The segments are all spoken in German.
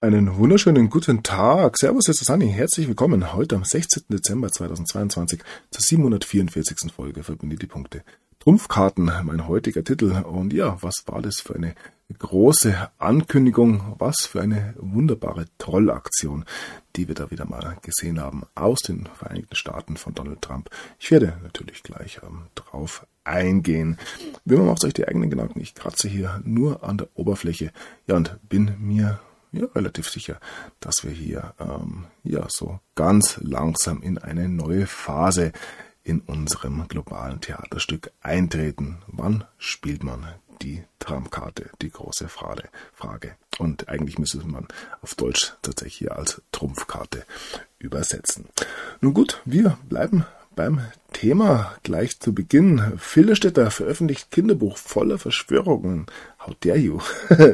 Einen wunderschönen guten Tag. Servus, ist Sani. Herzlich willkommen heute am 16. Dezember 2022 zur 744. Folge Verbinde die Punkte. Trumpfkarten, mein heutiger Titel. Und ja, was war das für eine große Ankündigung? Was für eine wunderbare Trollaktion, die wir da wieder mal gesehen haben aus den Vereinigten Staaten von Donald Trump. Ich werde natürlich gleich ähm, drauf eingehen. Wie man macht euch die eigenen Gedanken. Ich kratze hier nur an der Oberfläche. Ja, und bin mir ja, relativ sicher, dass wir hier ähm, ja so ganz langsam in eine neue Phase in unserem globalen Theaterstück eintreten. Wann spielt man die Traumkarte? Die große Frage. Und eigentlich müsste man auf Deutsch tatsächlich als Trumpfkarte übersetzen. Nun gut, wir bleiben beim Thema gleich zu Beginn. Filderstädter veröffentlicht Kinderbuch voller Verschwörungen. How dare you?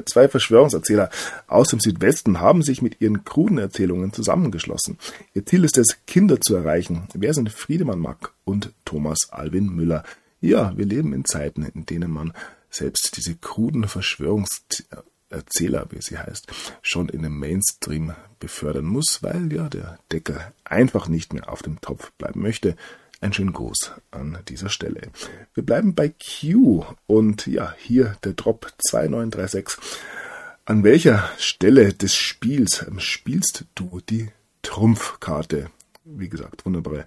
Zwei Verschwörungserzähler aus dem Südwesten haben sich mit ihren kruden Erzählungen zusammengeschlossen. Ihr Ziel ist es, Kinder zu erreichen. Wer sind Friedemann Mack und Thomas Alvin Müller? Ja, wir leben in Zeiten, in denen man selbst diese kruden Verschwörungserzähler Erzähler, wie sie heißt, schon in den Mainstream befördern muss, weil ja der Deckel einfach nicht mehr auf dem Topf bleiben möchte. Ein schönen Gruß an dieser Stelle. Wir bleiben bei Q und ja, hier der Drop 2936. An welcher Stelle des Spiels ähm, spielst du die Trumpfkarte? Wie gesagt, wunderbare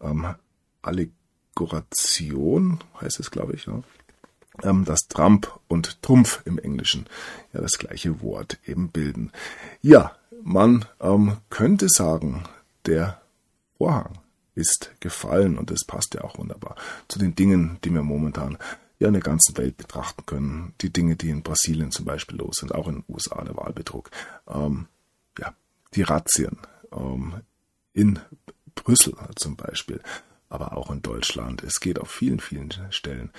ähm, Allegoration heißt es, glaube ich. Ja dass Trump und Trumpf im Englischen ja das gleiche Wort eben bilden. Ja, man ähm, könnte sagen, der Vorhang ist gefallen und das passt ja auch wunderbar zu den Dingen, die wir momentan ja in der ganzen Welt betrachten können. Die Dinge, die in Brasilien zum Beispiel los sind, auch in den USA der Wahlbetrug. Ähm, ja, die Razzien ähm, in Brüssel zum Beispiel aber auch in Deutschland. Es geht auf vielen, vielen Stellen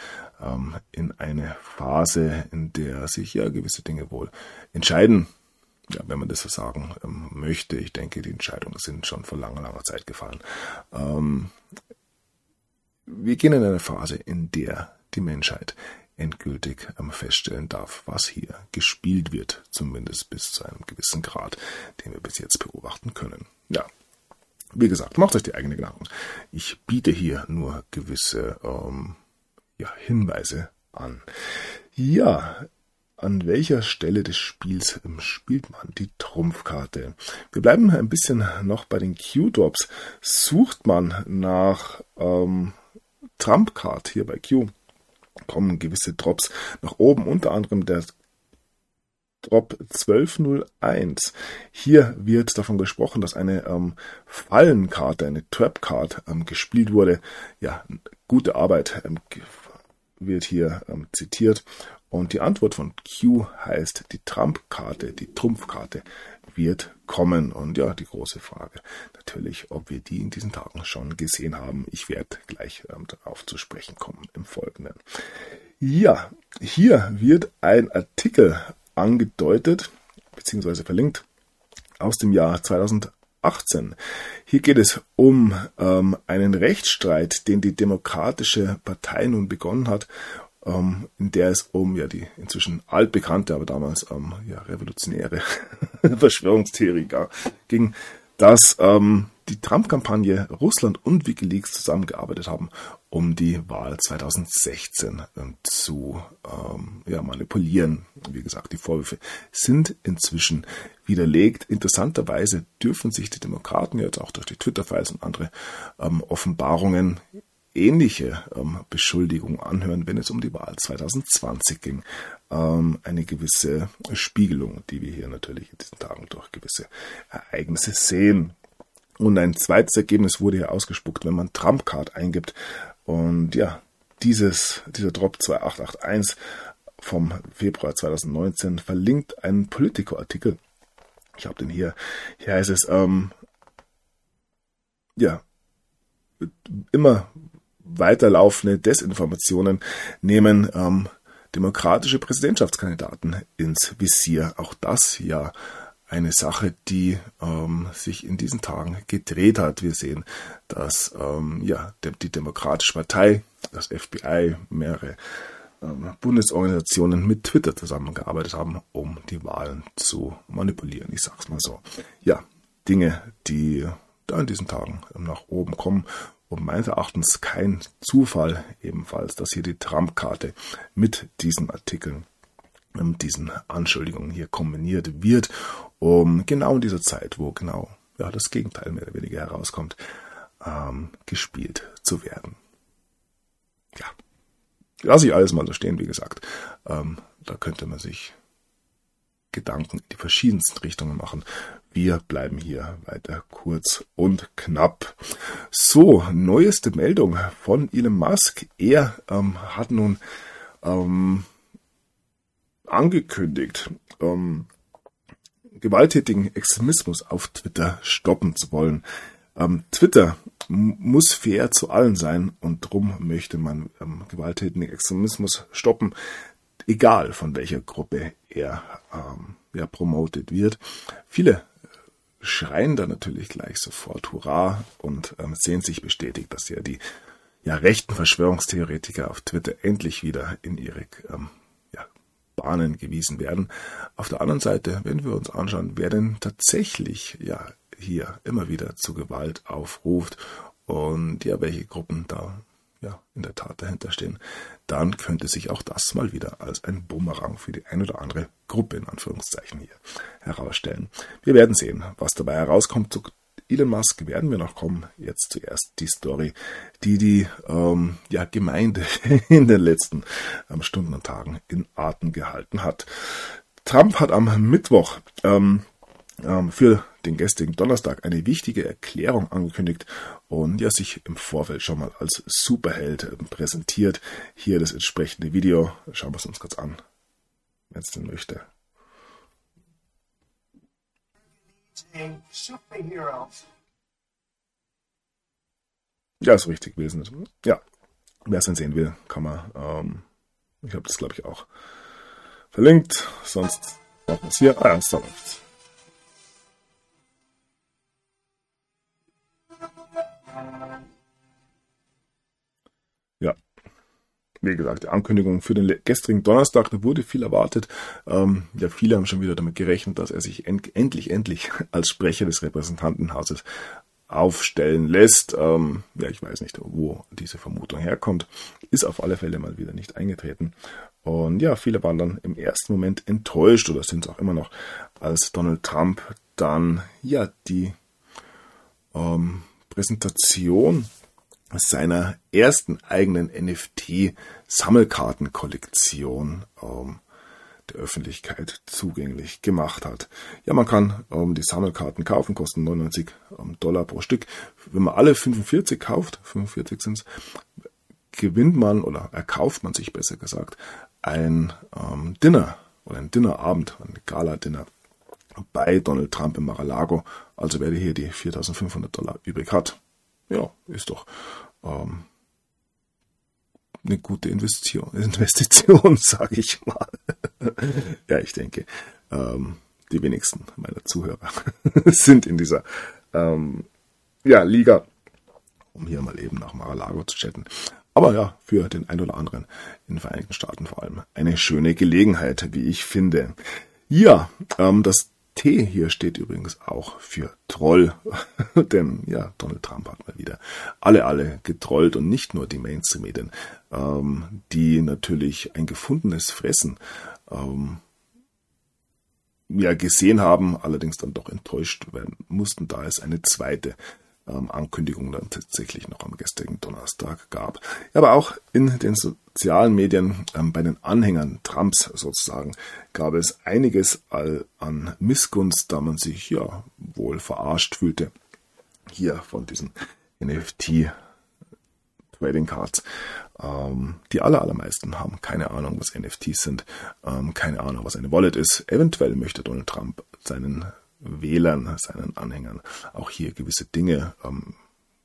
ähm, in eine Phase, in der sich ja gewisse Dinge wohl entscheiden. Ja, wenn man das so sagen ähm, möchte. Ich denke, die Entscheidungen sind schon vor langer, langer Zeit gefallen. Ähm, wir gehen in eine Phase, in der die Menschheit endgültig ähm, feststellen darf, was hier gespielt wird, zumindest bis zu einem gewissen Grad, den wir bis jetzt beobachten können. Ja, wie gesagt, macht euch die eigenen Gedanken. Ich biete hier nur gewisse ähm, ja, Hinweise an. Ja, an welcher Stelle des Spiels spielt man die Trumpfkarte? Wir bleiben ein bisschen noch bei den Q-Drops. Sucht man nach ähm, Trump-Card hier bei Q, kommen gewisse Drops nach oben, unter anderem der Drop 1201. Hier wird davon gesprochen, dass eine ähm, Fallenkarte, eine Trap-Card ähm, gespielt wurde. Ja, gute Arbeit ähm, wird hier ähm, zitiert. Und die Antwort von Q heißt, die Trump-Karte, die Trumpfkarte wird kommen. Und ja, die große Frage natürlich, ob wir die in diesen Tagen schon gesehen haben. Ich werde gleich ähm, darauf zu sprechen kommen im Folgenden. Ja, hier wird ein Artikel angedeutet bzw. verlinkt aus dem Jahr 2018. Hier geht es um ähm, einen Rechtsstreit, den die Demokratische Partei nun begonnen hat, ähm, in der es um ja die inzwischen altbekannte, aber damals ähm, ja revolutionäre Verschwörungstheorie ging, dass ähm, die Trump-Kampagne Russland und WikiLeaks zusammengearbeitet haben, um die Wahl 2016 ähm, zu ähm, ja, manipulieren. Wie gesagt, die Vorwürfe sind inzwischen widerlegt. Interessanterweise dürfen sich die Demokraten jetzt auch durch die Twitter-Files und andere ähm, Offenbarungen ähnliche ähm, Beschuldigungen anhören, wenn es um die Wahl 2020 ging. Ähm, eine gewisse Spiegelung, die wir hier natürlich in diesen Tagen durch gewisse Ereignisse sehen. Und ein zweites Ergebnis wurde hier ausgespuckt, wenn man Trumpcard eingibt. Und ja, dieses, dieser Drop 2881 vom Februar 2019 verlinkt einen Politico-Artikel. Ich habe den hier. Hier heißt es, ähm, ja, immer weiterlaufende Desinformationen nehmen ähm, demokratische Präsidentschaftskandidaten ins Visier. Auch das ja eine Sache, die ähm, sich in diesen Tagen gedreht hat. Wir sehen, dass ähm, ja, die Demokratische Partei, das FBI, mehrere ähm, Bundesorganisationen mit Twitter zusammengearbeitet haben, um die Wahlen zu manipulieren. Ich sag's mal so. Ja, Dinge, die da in diesen Tagen nach oben kommen. Und meines Erachtens kein Zufall ebenfalls, dass hier die Trump-Karte mit diesen Artikeln, mit diesen Anschuldigungen hier kombiniert wird, um genau in dieser Zeit, wo genau ja, das Gegenteil mehr oder weniger herauskommt, ähm, gespielt zu werden. Ja, lasse ich alles mal so stehen, wie gesagt. Ähm, da könnte man sich Gedanken in die verschiedensten Richtungen machen. Wir bleiben hier weiter kurz und knapp. So, neueste Meldung von Elon Musk. Er ähm, hat nun ähm, angekündigt, ähm, gewalttätigen Extremismus auf Twitter stoppen zu wollen. Ähm, Twitter muss fair zu allen sein und darum möchte man ähm, gewalttätigen Extremismus stoppen, egal von welcher Gruppe er ähm, ja, promotet wird. Viele schreien da natürlich gleich sofort Hurra und ähm, sehen sich bestätigt, dass ja die ja, rechten Verschwörungstheoretiker auf Twitter endlich wieder in ihre ähm, ja, Bahnen gewiesen werden. Auf der anderen Seite, wenn wir uns anschauen, wer denn tatsächlich ja hier immer wieder zu Gewalt aufruft und ja, welche Gruppen da ja in der Tat dahinter stehen, dann könnte sich auch das mal wieder als ein Bumerang für die ein oder andere Gruppe in Anführungszeichen hier herausstellen. Wir werden sehen, was dabei herauskommt. Zu Elon Musk werden wir noch kommen. Jetzt zuerst die Story, die die ähm, ja, Gemeinde in den letzten ähm, Stunden und Tagen in Atem gehalten hat. Trump hat am Mittwoch ähm, ähm, für den gestrigen Donnerstag eine wichtige Erklärung angekündigt und ja sich im Vorfeld schon mal als Superheld ähm, präsentiert. Hier das entsprechende Video. Schauen wir es uns kurz an, wenn es denn möchte. Ja, ist richtig gewesen. Ja, wer es denn sehen will, kann man. Ähm, ich habe das glaube ich auch verlinkt. Sonst machen wir es hier. Ah ja, es läuft. Wie gesagt, die Ankündigung für den gestrigen Donnerstag, da wurde viel erwartet. Ähm, ja, viele haben schon wieder damit gerechnet, dass er sich end endlich, endlich als Sprecher des Repräsentantenhauses aufstellen lässt. Ähm, ja, ich weiß nicht, wo diese Vermutung herkommt. Ist auf alle Fälle mal wieder nicht eingetreten. Und ja, viele waren dann im ersten Moment enttäuscht oder sind es auch immer noch, als Donald Trump dann ja die ähm, Präsentation seiner ersten eigenen NFT-Sammelkartenkollektion ähm, der Öffentlichkeit zugänglich gemacht hat. Ja, man kann ähm, die Sammelkarten kaufen, kosten 99 ähm, Dollar pro Stück. Wenn man alle 45 kauft, 45 sind gewinnt man oder erkauft man sich besser gesagt ein ähm, Dinner oder ein Dinnerabend, ein Gala-Dinner bei Donald Trump in Mar-a-Lago. Also wer hier die 4.500 Dollar übrig hat, ja, ist doch ähm, eine gute Investition, Investition sage ich mal. ja, ich denke, ähm, die wenigsten meiner Zuhörer sind in dieser ähm, ja, Liga, um hier mal eben nach Mar-a-Lago zu chatten. Aber ja, für den ein oder anderen in den Vereinigten Staaten vor allem eine schöne Gelegenheit, wie ich finde. Ja, ähm, das T hier steht übrigens auch für Troll. Denn ja, Donald Trump hat mal wieder alle, alle getrollt und nicht nur die Mainstream-Medien, ähm, die natürlich ein gefundenes Fressen ähm, ja gesehen haben, allerdings dann doch enttäuscht werden mussten, da es eine zweite ähm, Ankündigung dann tatsächlich noch am gestrigen Donnerstag gab. Aber auch in den sozialen Medien, ähm, bei den Anhängern Trumps sozusagen, gab es einiges an Missgunst, da man sich ja wohl verarscht fühlte. Hier von diesen NFT Trading Cards. Ähm, die aller, allermeisten haben keine Ahnung, was NFTs sind, ähm, keine Ahnung, was eine Wallet ist. Eventuell möchte Donald Trump seinen Wählern, seinen Anhängern auch hier gewisse Dinge ähm,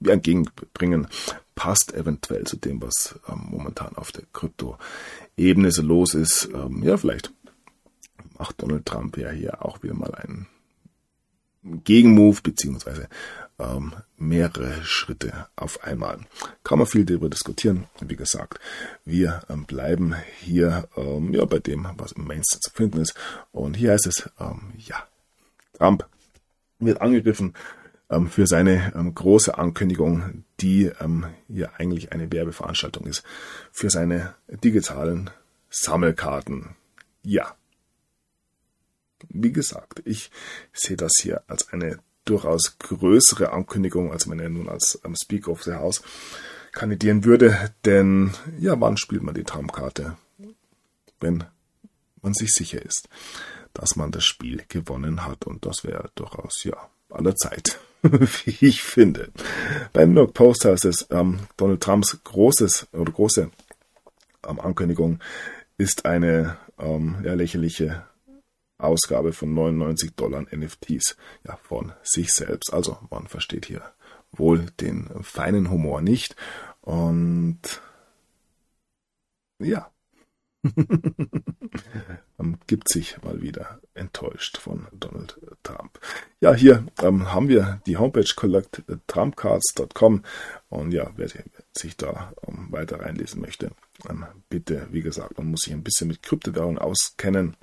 entgegenbringen, passt eventuell zu dem, was ähm, momentan auf der Krypto-Ebene so los ist. Ähm, ja, vielleicht macht Donald Trump ja hier auch wieder mal einen Gegenmove beziehungsweise ähm, mehrere Schritte auf einmal. Kann man viel darüber diskutieren. Wie gesagt, wir ähm, bleiben hier ähm, ja, bei dem, was im Mainstream zu finden ist. Und hier heißt es, ähm, ja, Trump wird angegriffen ähm, für seine ähm, große Ankündigung, die hier eigentlich eine Werbeveranstaltung ist, für seine digitalen Sammelkarten. Ja. Wie gesagt, ich sehe das hier als eine durchaus größere Ankündigung, als wenn er nun als ähm, Speaker of the House kandidieren würde. Denn ja, wann spielt man die Traumkarte? Wenn man sich sicher ist, dass man das Spiel gewonnen hat. Und das wäre durchaus ja aller Zeit, wie ich finde. Beim New York Post heißt es, ähm, Donald Trumps großes oder große ähm, Ankündigung ist eine ähm, ja, lächerliche Ausgabe von 99 Dollar NFTs ja, von sich selbst. Also man versteht hier wohl den feinen Humor nicht. Und ja, man gibt sich mal wieder enttäuscht von Donald Trump. Ja, hier ähm, haben wir die Homepage collecttrumpcards.com und ja, wer sich da ähm, weiter reinlesen möchte, ähm, bitte, wie gesagt, man muss sich ein bisschen mit Kryptowährungen auskennen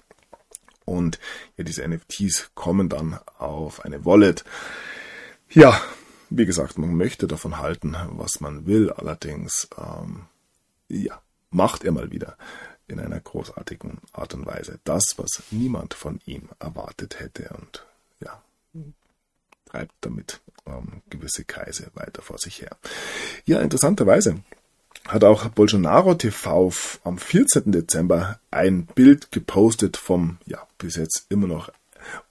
und ja, diese NFTs kommen dann auf eine Wallet. Ja, wie gesagt, man möchte davon halten, was man will, allerdings, ähm, ja, macht er mal wieder in einer großartigen Art und Weise das, was niemand von ihm erwartet hätte und ja, treibt damit ähm, gewisse Kreise weiter vor sich her. Ja, interessanterweise hat auch Bolsonaro TV am 14. Dezember ein Bild gepostet vom, ja, bis jetzt immer noch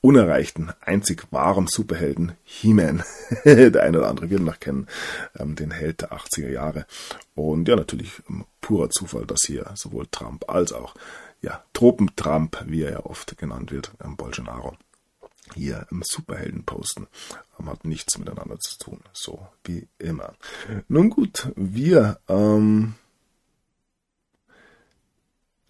unerreichten, einzig wahren Superhelden He-Man. der eine oder andere wird ihn noch kennen, ähm, den Held der 80er Jahre. Und ja, natürlich ähm, purer Zufall, dass hier sowohl Trump als auch ja, Tropentrump, wie er ja oft genannt wird, ähm, Bolsonaro, hier im Superhelden posten. Hat nichts miteinander zu tun, so wie immer. Nun gut, wir ähm,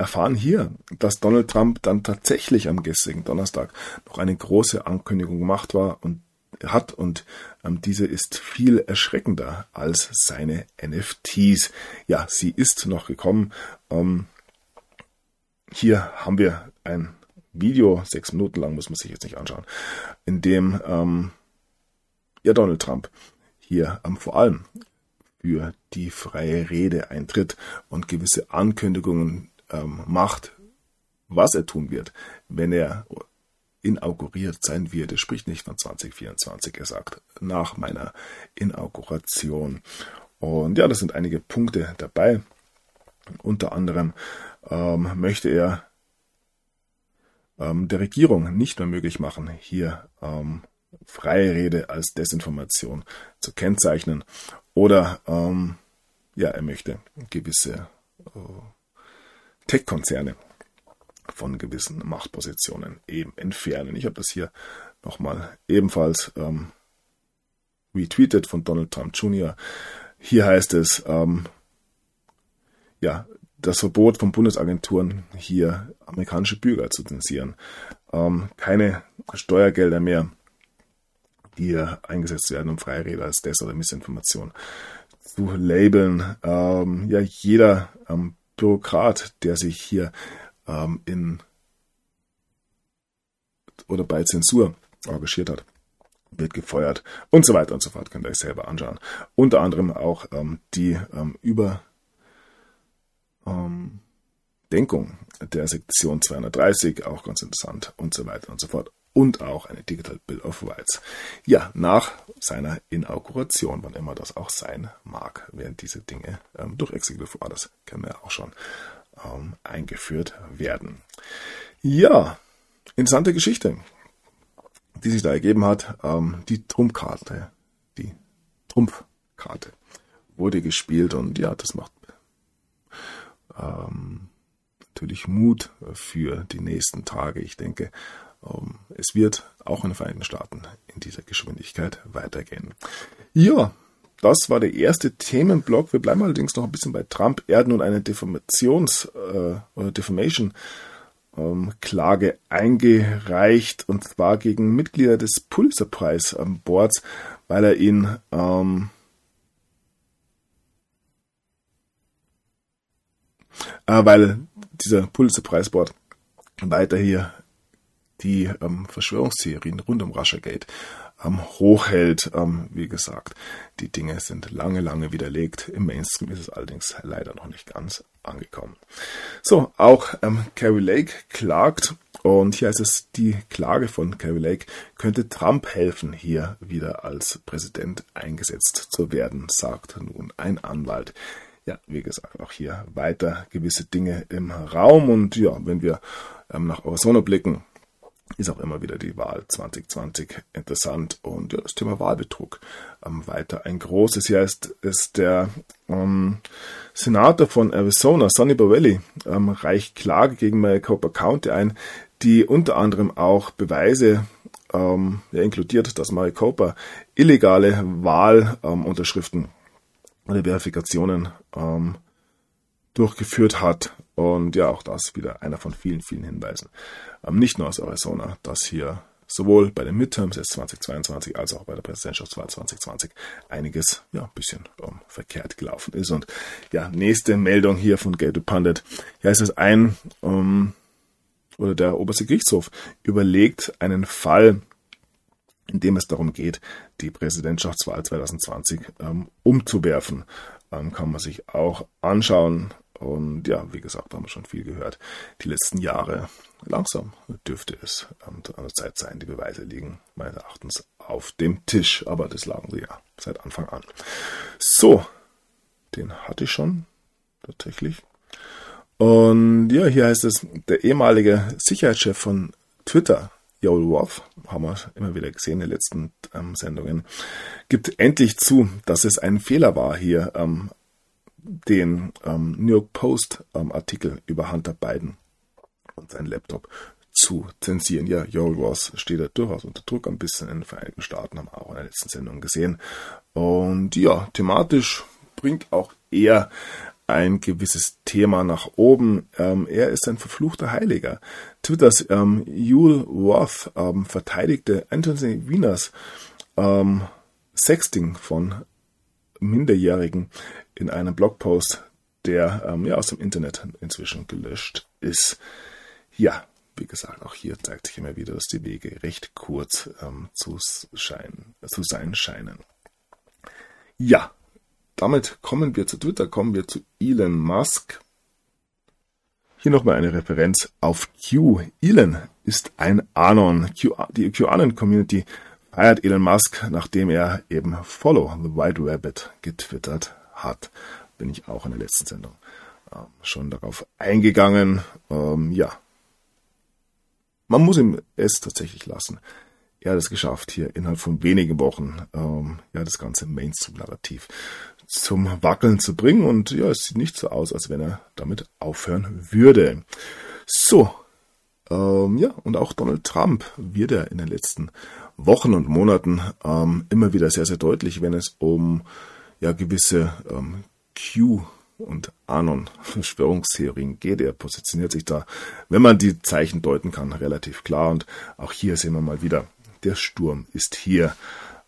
erfahren hier, dass Donald Trump dann tatsächlich am gestrigen Donnerstag noch eine große Ankündigung gemacht war und hat und ähm, diese ist viel erschreckender als seine NFTs. Ja, sie ist noch gekommen. Ähm, hier haben wir ein Video, sechs Minuten lang, muss man sich jetzt nicht anschauen, in dem ähm, ja Donald Trump hier ähm, vor allem für die freie Rede eintritt und gewisse Ankündigungen ähm, macht, was er tun wird, wenn er inauguriert sein wird. Er spricht nicht von 2024, er sagt nach meiner Inauguration. Und ja, das sind einige Punkte dabei. Unter anderem ähm, möchte er ähm, der Regierung nicht mehr möglich machen, hier ähm, freie Rede als Desinformation zu kennzeichnen. Oder ähm, ja, er möchte gewisse äh, Tech-Konzerne von gewissen Machtpositionen eben entfernen. Ich habe das hier nochmal ebenfalls ähm, retweetet von Donald Trump Jr. Hier heißt es, ähm, ja, das Verbot von Bundesagenturen, hier amerikanische Bürger zu zensieren. Ähm, keine Steuergelder mehr, die eingesetzt werden, um Freirede als Des- oder Missinformation zu labeln. Ähm, ja, jeder ähm, Bürokrat, der sich hier ähm, in oder bei Zensur engagiert hat, wird gefeuert und so weiter und so fort. Könnt ihr euch selber anschauen. Unter anderem auch ähm, die ähm, über ähm, der Sektion 230, auch ganz interessant und so weiter und so fort. Und auch eine Digital Bill of Rights. Ja, nach seiner Inauguration, wann immer das auch sein mag, werden diese Dinge ähm, durch Executive Orders, kennen wir auch schon, ähm, eingeführt werden. Ja, interessante Geschichte, die sich da ergeben hat. Ähm, die Trumpfkarte, die Trumpfkarte wurde gespielt und ja, das macht ähm, natürlich Mut für die nächsten Tage. Ich denke, es wird auch in den Vereinigten Staaten in dieser Geschwindigkeit weitergehen. Ja, das war der erste Themenblock. Wir bleiben allerdings noch ein bisschen bei Trump. Er hat nun eine Defamations- äh, oder Defamation ähm, eingereicht und zwar gegen Mitglieder des Pulitzer Prize Boards, weil er ihn ähm, äh, weil dieser Pulitzer Prize Board weiter hier die ähm, Verschwörungstheorien rund um Russiagate ähm, hochhält. Ähm, wie gesagt, die Dinge sind lange, lange widerlegt. Im Mainstream ist es allerdings leider noch nicht ganz angekommen. So, auch ähm, Carrie Lake klagt und hier heißt es, die Klage von Carrie Lake könnte Trump helfen, hier wieder als Präsident eingesetzt zu werden, sagt nun ein Anwalt. Ja, wie gesagt, auch hier weiter gewisse Dinge im Raum und ja, wenn wir ähm, nach Arizona blicken, ist auch immer wieder die Wahl. 2020 interessant. Und ja, das Thema Wahlbetrug. Ähm, weiter ein großes. Hier ist, ist der ähm, Senator von Arizona, Sonny Bovelli, ähm, reicht Klage gegen Maricopa County ein, die unter anderem auch Beweise ähm, ja, inkludiert, dass Maricopa illegale Wahlunterschriften oder Verifikationen ähm, durchgeführt hat. Und ja, auch das wieder einer von vielen, vielen Hinweisen. Ähm, nicht nur aus Arizona, dass hier sowohl bei den Midterms jetzt 2022 als auch bei der Präsidentschaftswahl 2020 einiges ja ein bisschen um, verkehrt gelaufen ist. Und ja, nächste Meldung hier von Gato. Hier ist es ein um, oder der oberste Gerichtshof überlegt einen Fall, in dem es darum geht, die Präsidentschaftswahl 2020 ähm, umzuwerfen. Ähm, kann man sich auch anschauen. Und ja, wie gesagt, haben wir schon viel gehört. Die letzten Jahre langsam dürfte es an der Zeit sein. Die Beweise liegen meines Erachtens auf dem Tisch, aber das lagen sie ja seit Anfang an. So, den hatte ich schon tatsächlich. Und ja, hier heißt es, der ehemalige Sicherheitschef von Twitter, Joel Roth, haben wir immer wieder gesehen in den letzten ähm, Sendungen, gibt endlich zu, dass es ein Fehler war, hier ähm, den ähm, New York Post ähm, Artikel über Hunter Biden und seinen Laptop zu zensieren. Ja, Joel Ross steht da durchaus unter Druck, ein bisschen in den Vereinigten Staaten, haben wir auch in der letzten Sendung gesehen. Und ja, thematisch bringt auch er ein gewisses Thema nach oben. Ähm, er ist ein verfluchter Heiliger. Twitters ähm, Yul Roth ähm, verteidigte Anthony Wieners ähm, Sexting von Minderjährigen in einem Blogpost, der ähm, ja aus dem Internet inzwischen gelöscht ist. Ja, wie gesagt, auch hier zeigt sich immer wieder, dass die Wege recht kurz ähm, zu, scheinen, zu sein scheinen. Ja, damit kommen wir zu Twitter, kommen wir zu Elon Musk. Hier nochmal eine Referenz auf Q. Elon ist ein Anon. Q, die QAnon-Community feiert Elon Musk, nachdem er eben Follow the White Rabbit getwittert hat. Bin ich auch in der letzten Sendung ähm, schon darauf eingegangen. Ähm, ja, man muss ihm es tatsächlich lassen. Er hat es geschafft, hier innerhalb von wenigen Wochen ähm, ja das ganze Mainstream-Narrativ zum Wackeln zu bringen. Und ja, es sieht nicht so aus, als wenn er damit aufhören würde. So, ähm, ja, und auch Donald Trump wird er in den letzten Wochen und Monaten ähm, immer wieder sehr, sehr deutlich, wenn es um ja gewisse ähm, Q und Anon Verschwörungstheorien geht. Er positioniert sich da, wenn man die Zeichen deuten kann, relativ klar. Und auch hier sehen wir mal wieder, der Sturm ist hier.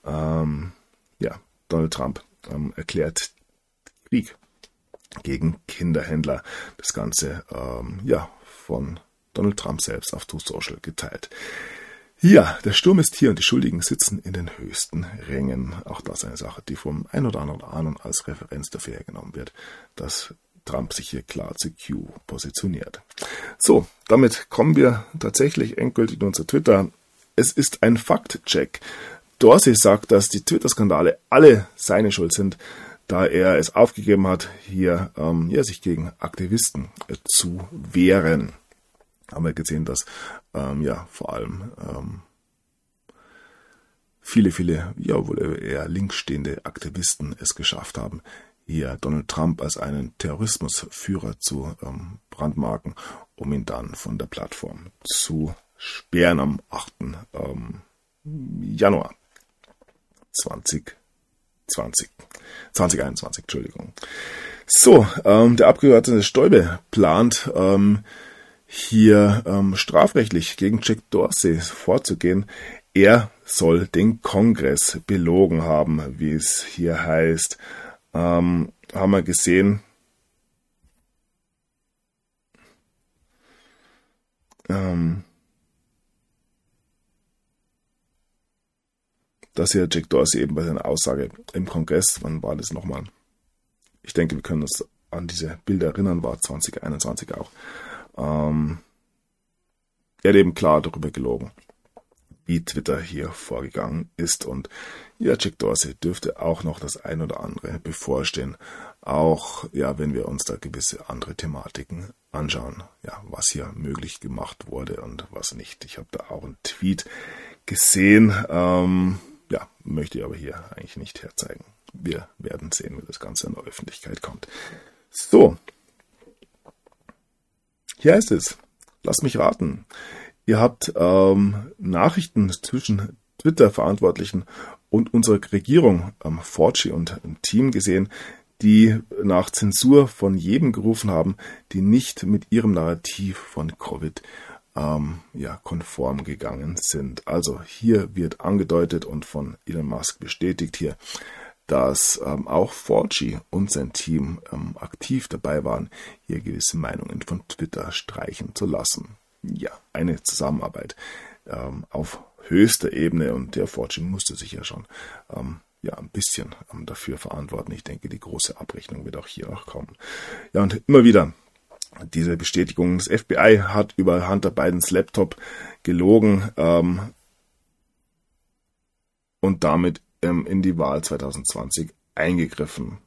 Ähm, ja, Donald Trump ähm, erklärt Krieg gegen Kinderhändler. Das Ganze, ähm, ja, von Donald Trump selbst auf Two Social geteilt. Ja, der Sturm ist hier und die Schuldigen sitzen in den höchsten Rängen. Auch das eine Sache, die vom ein oder anderen Ahnung als Referenz dafür hergenommen wird, dass Trump sich hier klar zu Q positioniert. So, damit kommen wir tatsächlich endgültig nun zu Twitter. Es ist ein Faktcheck. Dorsey sagt, dass die Twitter-Skandale alle seine Schuld sind, da er es aufgegeben hat, hier ähm, ja, sich gegen Aktivisten äh, zu wehren haben wir gesehen, dass ähm, ja vor allem ähm, viele, viele, ja wohl eher links stehende Aktivisten es geschafft haben, hier Donald Trump als einen Terrorismusführer zu ähm, brandmarken, um ihn dann von der Plattform zu sperren am 8. Ähm, Januar 2020. 2021, Entschuldigung. So, ähm, der Abgeordnete Stäube plant, ähm, hier ähm, strafrechtlich gegen Jack Dorsey vorzugehen. Er soll den Kongress belogen haben, wie es hier heißt. Ähm, haben wir gesehen. Ähm, dass hier Jack Dorsey eben bei seiner Aussage im Kongress, wann war das nochmal? Ich denke, wir können uns an diese Bilder erinnern, war 2021 auch. Ähm, er hat eben klar darüber gelogen, wie Twitter hier vorgegangen ist. Und ja, Jack Dorsey dürfte auch noch das ein oder andere bevorstehen. Auch, ja, wenn wir uns da gewisse andere Thematiken anschauen, ja, was hier möglich gemacht wurde und was nicht. Ich habe da auch einen Tweet gesehen, ähm, ja, möchte ich aber hier eigentlich nicht herzeigen. Wir werden sehen, wie das Ganze in der Öffentlichkeit kommt. So. Hier heißt es. Lass mich raten. Ihr habt ähm, Nachrichten zwischen Twitter-Verantwortlichen und unserer Regierung, ähm, Forgy und Team gesehen, die nach Zensur von jedem gerufen haben, die nicht mit ihrem Narrativ von Covid ähm, ja, konform gegangen sind. Also hier wird angedeutet und von Elon Musk bestätigt hier, dass ähm, auch Forgy und sein Team ähm, aktiv dabei waren, hier gewisse Meinungen von Twitter streichen zu lassen. Ja, eine Zusammenarbeit ähm, auf höchster Ebene und der Forgy musste sich ja schon ähm, ja, ein bisschen ähm, dafür verantworten. Ich denke, die große Abrechnung wird auch hier noch kommen. Ja, und immer wieder diese Bestätigung. Das FBI hat über Hunter Bidens Laptop gelogen ähm, und damit ähm, in die Wahl 2020 eingegriffen.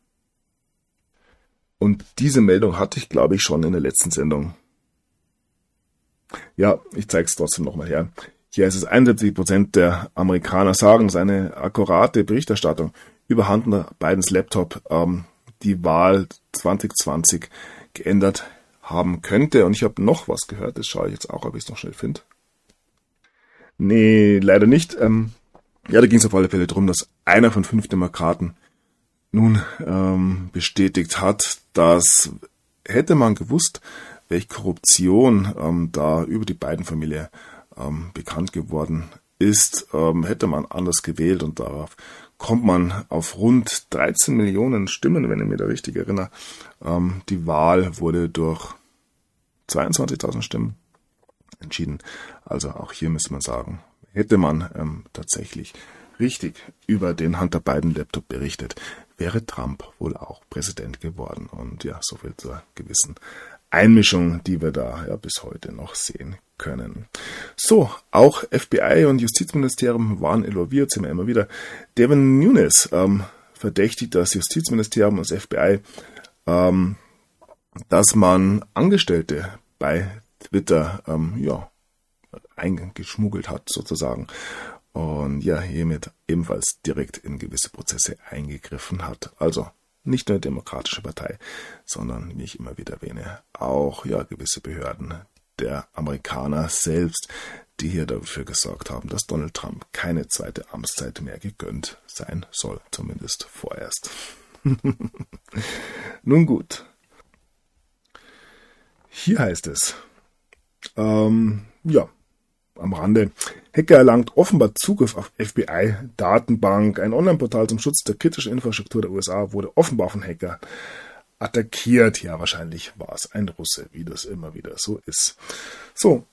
Und diese Meldung hatte ich, glaube ich, schon in der letzten Sendung. Ja, ich zeige es trotzdem nochmal her. Hier ist es 71 Prozent der Amerikaner sagen, seine akkurate Berichterstattung über Hunter Bidens Laptop ähm, die Wahl 2020 geändert haben könnte. Und ich habe noch was gehört, das schaue ich jetzt auch, ob ich es noch schnell finde. Nee, leider nicht. Ähm, ja, da ging es auf alle Fälle darum, dass einer von fünf Demokraten nun ähm, bestätigt hat, dass hätte man gewusst, welche Korruption ähm, da über die beiden Familie ähm, bekannt geworden ist, ähm, hätte man anders gewählt und darauf kommt man auf rund 13 Millionen Stimmen, wenn ich mich da richtig erinnere. Ähm, die Wahl wurde durch 22.000 Stimmen entschieden. Also auch hier müsste man sagen, hätte man ähm, tatsächlich richtig über den Hunter Biden Laptop berichtet, wäre Trump wohl auch Präsident geworden. Und ja, soviel zur gewissen Einmischung, die wir da ja bis heute noch sehen können. So, auch FBI und Justizministerium waren involviert, sehen wir immer wieder. Devin Nunes ähm, verdächtigt das Justizministerium und das FBI, ähm, dass man Angestellte bei Twitter ähm, ja, eingeschmuggelt hat, sozusagen. Und ja, hiermit ebenfalls direkt in gewisse Prozesse eingegriffen hat. Also nicht nur Demokratische Partei, sondern, wie ich immer wieder erwähne, auch ja gewisse Behörden der Amerikaner selbst, die hier dafür gesorgt haben, dass Donald Trump keine zweite Amtszeit mehr gegönnt sein soll, zumindest vorerst. Nun gut. Hier heißt es, ähm, ja, am Rande. Hacker erlangt offenbar Zugriff auf FBI-Datenbank. Ein Online-Portal zum Schutz der kritischen Infrastruktur der USA wurde offenbar von Hacker attackiert. Ja, wahrscheinlich war es ein Russe, wie das immer wieder so ist. So.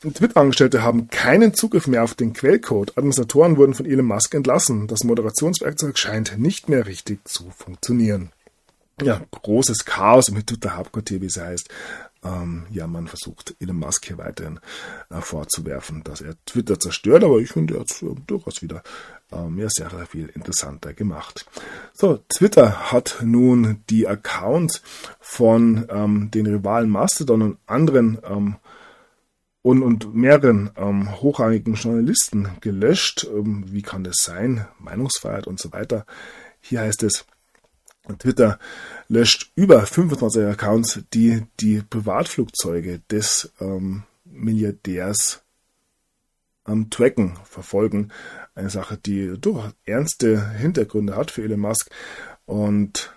Twitter-Angestellte haben keinen Zugriff mehr auf den Quellcode. Administratoren wurden von Elon Musk entlassen. Das Moderationswerkzeug scheint nicht mehr richtig zu funktionieren. Ja, großes Chaos mit Twitter-Hauptquartier, wie es heißt ähm, ja, man versucht Elon Musk hier weiterhin äh, vorzuwerfen, dass er Twitter zerstört, aber ich finde, er hat es äh, durchaus wieder ähm, ja, sehr, sehr viel interessanter gemacht. So, Twitter hat nun die Accounts von ähm, den Rivalen Mastodon und anderen ähm, und, und mehreren ähm, hochrangigen Journalisten gelöscht. Ähm, wie kann das sein? Meinungsfreiheit und so weiter. Hier heißt es, Twitter löscht über 25 Accounts, die die Privatflugzeuge des ähm, Milliardärs am Tracken verfolgen. Eine Sache, die durchaus ernste Hintergründe hat für Elon Musk. Und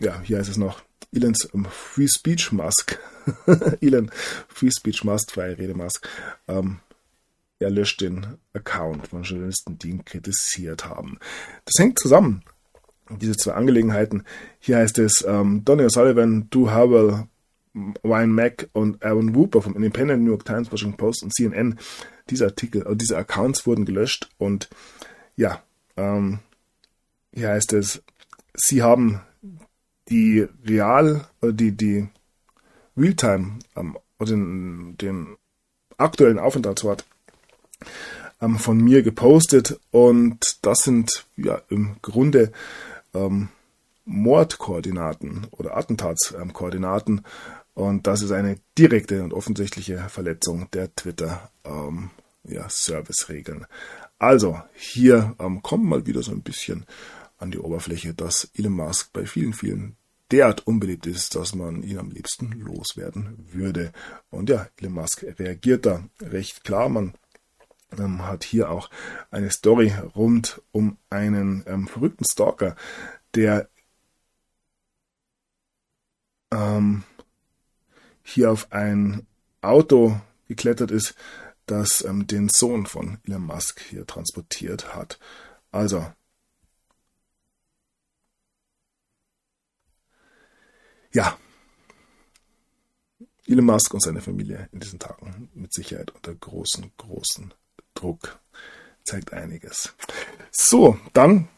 ja, hier ist es noch, Elons Free Speech Mask, Elon Free Speech Mask, freie Rede Mask, ähm, er löscht den Account von Journalisten, die ihn kritisiert haben. Das hängt zusammen, diese zwei Angelegenheiten. Hier heißt es, ähm, Donny O'Sullivan, Du Howell, Ryan Mack und Aaron Wooper vom Independent, New York Times, Washington Post und CNN, diese Artikel, also diese Accounts wurden gelöscht und ja, ähm, hier heißt es, sie haben die Real, oder die, die Realtime, ähm, den, den aktuellen Aufenthaltsort ähm, von mir gepostet und das sind ja im Grunde ähm, Mordkoordinaten oder Attentatskoordinaten und das ist eine direkte und offensichtliche Verletzung der Twitter ähm, ja, Service-Regeln. Also hier ähm, kommt mal wieder so ein bisschen an die Oberfläche, dass Elon Musk bei vielen, vielen derart unbeliebt ist, dass man ihn am liebsten loswerden würde. Und ja, Elon Musk reagiert da recht klar. Man ähm, hat hier auch eine Story rund um einen ähm, verrückten Stalker, der ähm, hier auf ein Auto geklettert ist, das ähm, den Sohn von Elon Musk hier transportiert hat. Also, ja, Elon Musk und seine Familie in diesen Tagen mit Sicherheit unter großen, großen Druck. Zeigt einiges. So, dann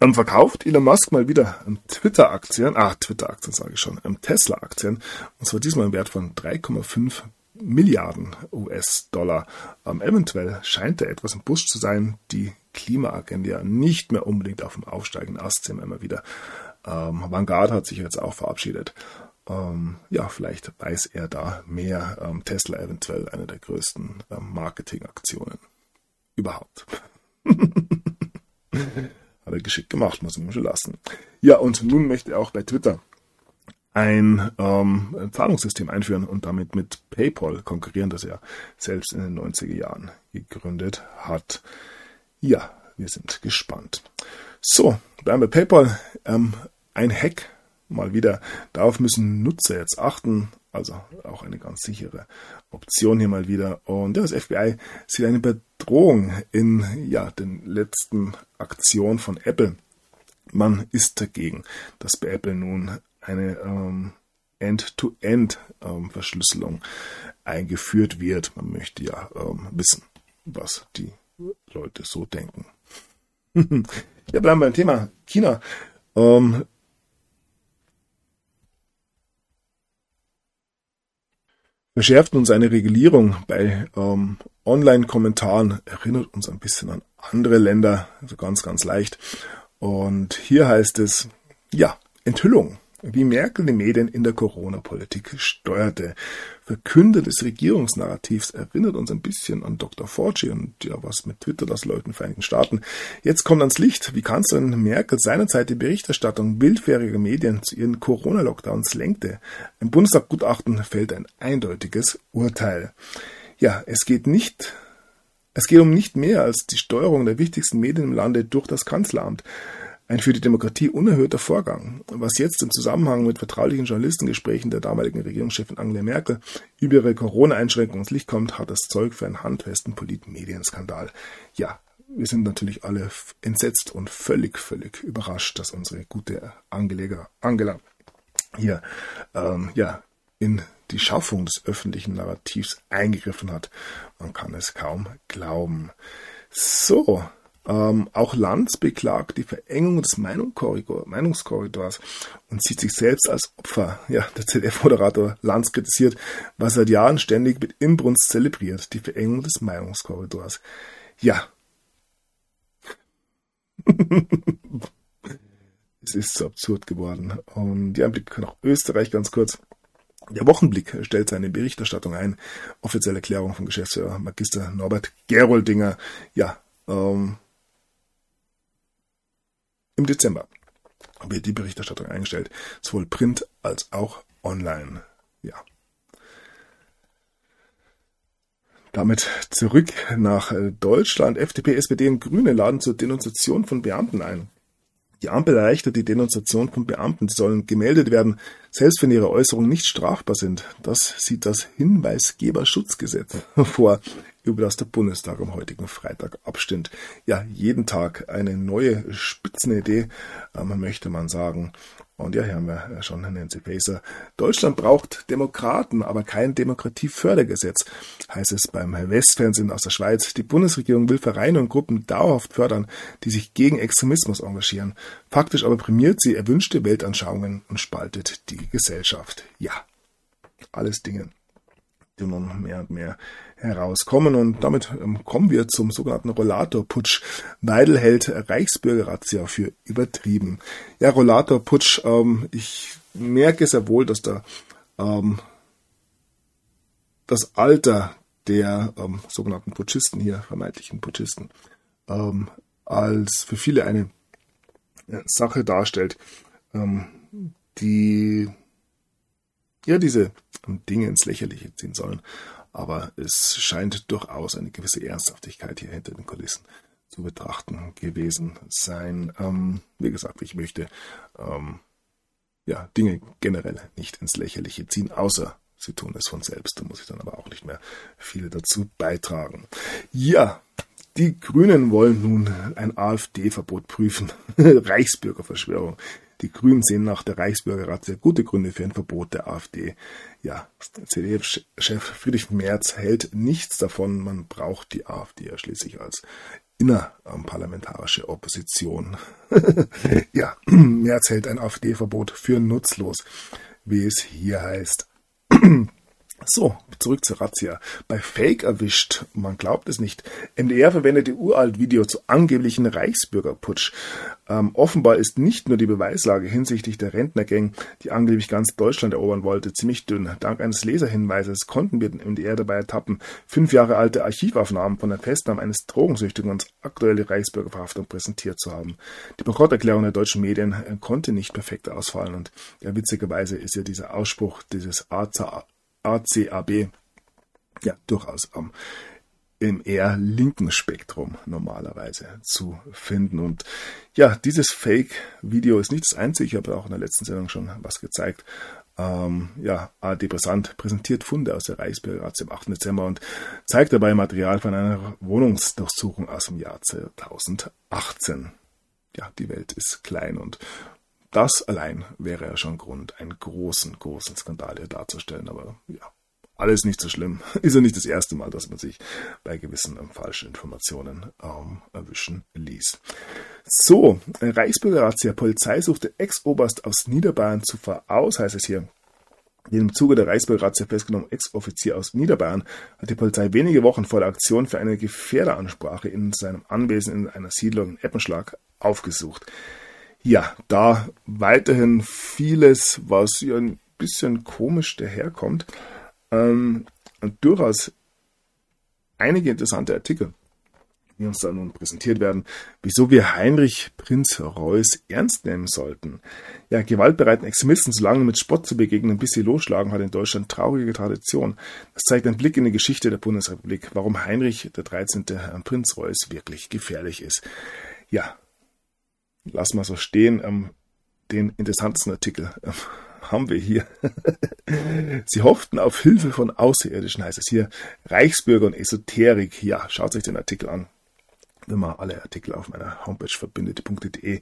ähm, verkauft Elon Musk mal wieder Twitter-Aktien, ah, Twitter-Aktien sage ich schon, ähm, Tesla-Aktien, und zwar diesmal im Wert von 3,5 Milliarden US-Dollar. Ähm, eventuell scheint da etwas im Busch zu sein, die Klimaagenda nicht mehr unbedingt auf dem aufsteigenden Ast sind immer wieder. Ähm, Vanguard hat sich jetzt auch verabschiedet. Ähm, ja, vielleicht weiß er da mehr. Ähm, Tesla eventuell eine der größten ähm, Marketingaktionen überhaupt. Hat er geschickt gemacht, muss ich ihm schon lassen. Ja, und nun möchte er auch bei Twitter ein ähm, Zahlungssystem einführen und damit mit PayPal konkurrieren, das er selbst in den 90er Jahren gegründet hat. Ja, wir sind gespannt. So, bleiben wir PayPal. Ähm, ein Hack mal wieder. Darauf müssen Nutzer jetzt achten. Also auch eine ganz sichere Option hier mal wieder. Und ja, das FBI sieht eine Bedrohung in ja, den letzten Aktionen von Apple. Man ist dagegen, dass bei Apple nun eine ähm, End-to-End-Verschlüsselung ähm, eingeführt wird. Man möchte ja ähm, wissen, was die Leute so denken. ja, bleiben wir beim Thema China. Ähm, verschärft uns eine Regulierung bei ähm, Online-Kommentaren, erinnert uns ein bisschen an andere Länder, also ganz, ganz leicht. Und hier heißt es, ja, Enthüllung wie Merkel die Medien in der Corona-Politik steuerte. Verkünder des Regierungsnarrativs erinnert uns ein bisschen an Dr. Fauci und ja, was mit Twitter das den Vereinigten Staaten. Jetzt kommt ans Licht, wie Kanzlerin Merkel seinerzeit die Berichterstattung bildfähiger Medien zu ihren Corona-Lockdowns lenkte. Im Bundestaggutachten fällt ein eindeutiges Urteil. Ja, es geht nicht es geht um nicht mehr als die Steuerung der wichtigsten Medien im Lande durch das Kanzleramt ein für die Demokratie unerhörter Vorgang. Was jetzt im Zusammenhang mit vertraulichen Journalistengesprächen der damaligen Regierungschefin Angela Merkel über ihre Corona-Einschränkungen ins Licht kommt, hat das Zeug für einen handfesten Polit-Medienskandal. Ja, wir sind natürlich alle entsetzt und völlig, völlig überrascht, dass unsere gute Angela, Angela hier ähm, ja, in die Schaffung des öffentlichen Narrativs eingegriffen hat. Man kann es kaum glauben. So, ähm, auch Lanz beklagt die Verengung des Meinungskorridors und sieht sich selbst als Opfer. Ja, der ZDF-Moderator Lanz kritisiert, was seit Jahren ständig mit Inbrunst zelebriert, die Verengung des Meinungskorridors. Ja. es ist so absurd geworden. Und ja, ein Blick nach Österreich ganz kurz. Der Wochenblick stellt seine Berichterstattung ein. Offizielle Erklärung von Geschäftsführer Magister Norbert Geroldinger. Ja, ähm, im Dezember wird die Berichterstattung eingestellt, sowohl print als auch online. Ja. Damit zurück nach Deutschland. FDP, SPD und Grüne laden zur Denunziation von Beamten ein. Die Ampel erleichtert die Denunziation von Beamten. Sie sollen gemeldet werden, selbst wenn ihre Äußerungen nicht strafbar sind. Das sieht das Hinweisgeberschutzgesetz vor, über das der Bundestag am heutigen Freitag abstimmt. Ja, jeden Tag eine neue Spitzenidee, ähm, möchte man sagen. Und ja, hier haben wir schon Nancy Faeser. Deutschland braucht Demokraten, aber kein Demokratiefördergesetz, heißt es beim Westfernsehen aus der Schweiz. Die Bundesregierung will Vereine und Gruppen dauerhaft fördern, die sich gegen Extremismus engagieren. Faktisch aber prämiert sie erwünschte Weltanschauungen und spaltet die Gesellschaft. Ja, alles Dinge, die nun mehr und mehr herauskommen. Und damit ähm, kommen wir zum sogenannten Rollatorputsch. Weidel hält Reichsbürgerrazzia für übertrieben. Ja, Rollatorputsch, ähm, ich merke sehr wohl, dass da ähm, das Alter der ähm, sogenannten Putschisten hier, vermeintlichen Putschisten, ähm, als für viele eine äh, Sache darstellt, ähm, die ja diese Dinge ins Lächerliche ziehen sollen aber es scheint durchaus eine gewisse Ernsthaftigkeit hier hinter den Kulissen zu betrachten gewesen sein. Ähm, wie gesagt, ich möchte ähm, ja, Dinge generell nicht ins Lächerliche ziehen, außer sie tun es von selbst. Da muss ich dann aber auch nicht mehr viel dazu beitragen. Ja, die Grünen wollen nun ein AfD-Verbot prüfen. Reichsbürgerverschwörung. Die Grünen sehen nach der Reichsbürgerrat sehr gute Gründe für ein Verbot der AfD. Ja, CDU-Chef Friedrich Merz hält nichts davon. Man braucht die AfD ja schließlich als innerparlamentarische Opposition. ja, Merz hält ein AfD-Verbot für nutzlos, wie es hier heißt. So, zurück zur Razzia. Bei Fake erwischt, man glaubt es nicht. MDR verwendete uralt Video zu angeblichen Reichsbürgerputsch. Ähm, offenbar ist nicht nur die Beweislage hinsichtlich der Rentnergang, die angeblich ganz Deutschland erobern wollte, ziemlich dünn. Dank eines Leserhinweises konnten wir den MDR dabei ertappen, fünf Jahre alte Archivaufnahmen von der Festnahme eines Drogensüchtigen und aktuelle Reichsbürgerverhaftung präsentiert zu haben. Die Bankrotterklärung der deutschen Medien äh, konnte nicht perfekt ausfallen und ja, witzigerweise ist ja dieser Ausspruch dieses AZA ACAB ja durchaus am im eher linken Spektrum normalerweise zu finden. Und ja, dieses Fake-Video ist nicht das einzige. Ich habe auch in der letzten Sendung schon was gezeigt. Ähm, ja, AD Brisant präsentiert Funde aus der Reichsbürgerrat am 8. Dezember und zeigt dabei Material von einer Wohnungsdurchsuchung aus dem Jahr 2018. Ja, die Welt ist klein und das allein wäre ja schon Grund, einen großen, großen Skandal hier darzustellen. Aber ja, alles nicht so schlimm. Ist ja nicht das erste Mal, dass man sich bei gewissen ähm, falschen Informationen ähm, erwischen ließ. So, Reichsbürgerrazzia. Polizei suchte Ex-Oberst aus Niederbayern zu veraus, heißt es hier. In dem Zuge der Reichsbürgerrazzia festgenommen Ex-Offizier aus Niederbayern hat die Polizei wenige Wochen vor der Aktion für eine Gefährderansprache in seinem Anwesen in einer Siedlung in Eppenschlag aufgesucht ja, da weiterhin vieles, was ja ein bisschen komisch daherkommt, ähm, durchaus einige interessante Artikel, die uns da nun präsentiert werden, wieso wir Heinrich Prinz Reuß ernst nehmen sollten. Ja, gewaltbereiten Extremisten so lange mit Spott zu begegnen, bis sie losschlagen, hat in Deutschland traurige Tradition. Das zeigt ein Blick in die Geschichte der Bundesrepublik, warum Heinrich der 13. Prinz Reuß wirklich gefährlich ist. Ja, lassen wir so stehen. Ähm, den interessantesten Artikel ähm, haben wir hier. Sie hofften auf Hilfe von Außerirdischen, heißt es hier. Reichsbürger und Esoterik. Ja, schaut euch den Artikel an. Wenn man alle Artikel auf meiner Homepage verbindet.de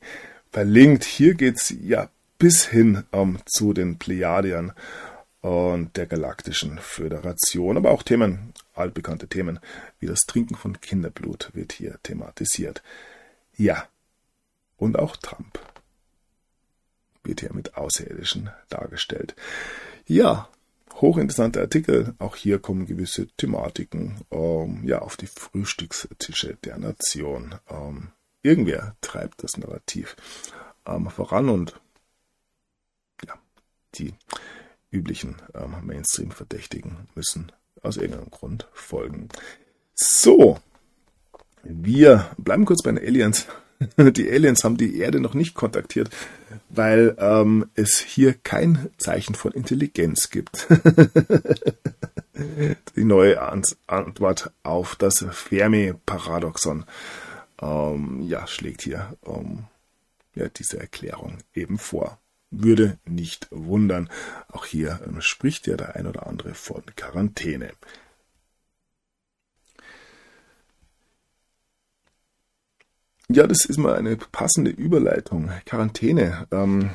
verlinkt. Hier geht's ja bis hin ähm, zu den Plejadiern und der Galaktischen Föderation, aber auch Themen, altbekannte Themen, wie das Trinken von Kinderblut wird hier thematisiert. Ja, und auch Trump wird hier mit Außerirdischen dargestellt. Ja, hochinteressanter Artikel. Auch hier kommen gewisse Thematiken ähm, ja, auf die Frühstückstische der Nation. Ähm, irgendwer treibt das Narrativ ähm, voran und ja, die üblichen ähm, Mainstream-Verdächtigen müssen aus irgendeinem Grund folgen. So, wir bleiben kurz bei den Aliens. Die Aliens haben die Erde noch nicht kontaktiert, weil ähm, es hier kein Zeichen von Intelligenz gibt. die neue Antwort auf das Fermi-Paradoxon ähm, ja, schlägt hier ähm, ja, diese Erklärung eben vor. Würde nicht wundern. Auch hier ähm, spricht ja der ein oder andere von Quarantäne. Ja, das ist mal eine passende Überleitung. Quarantäne. Ähm,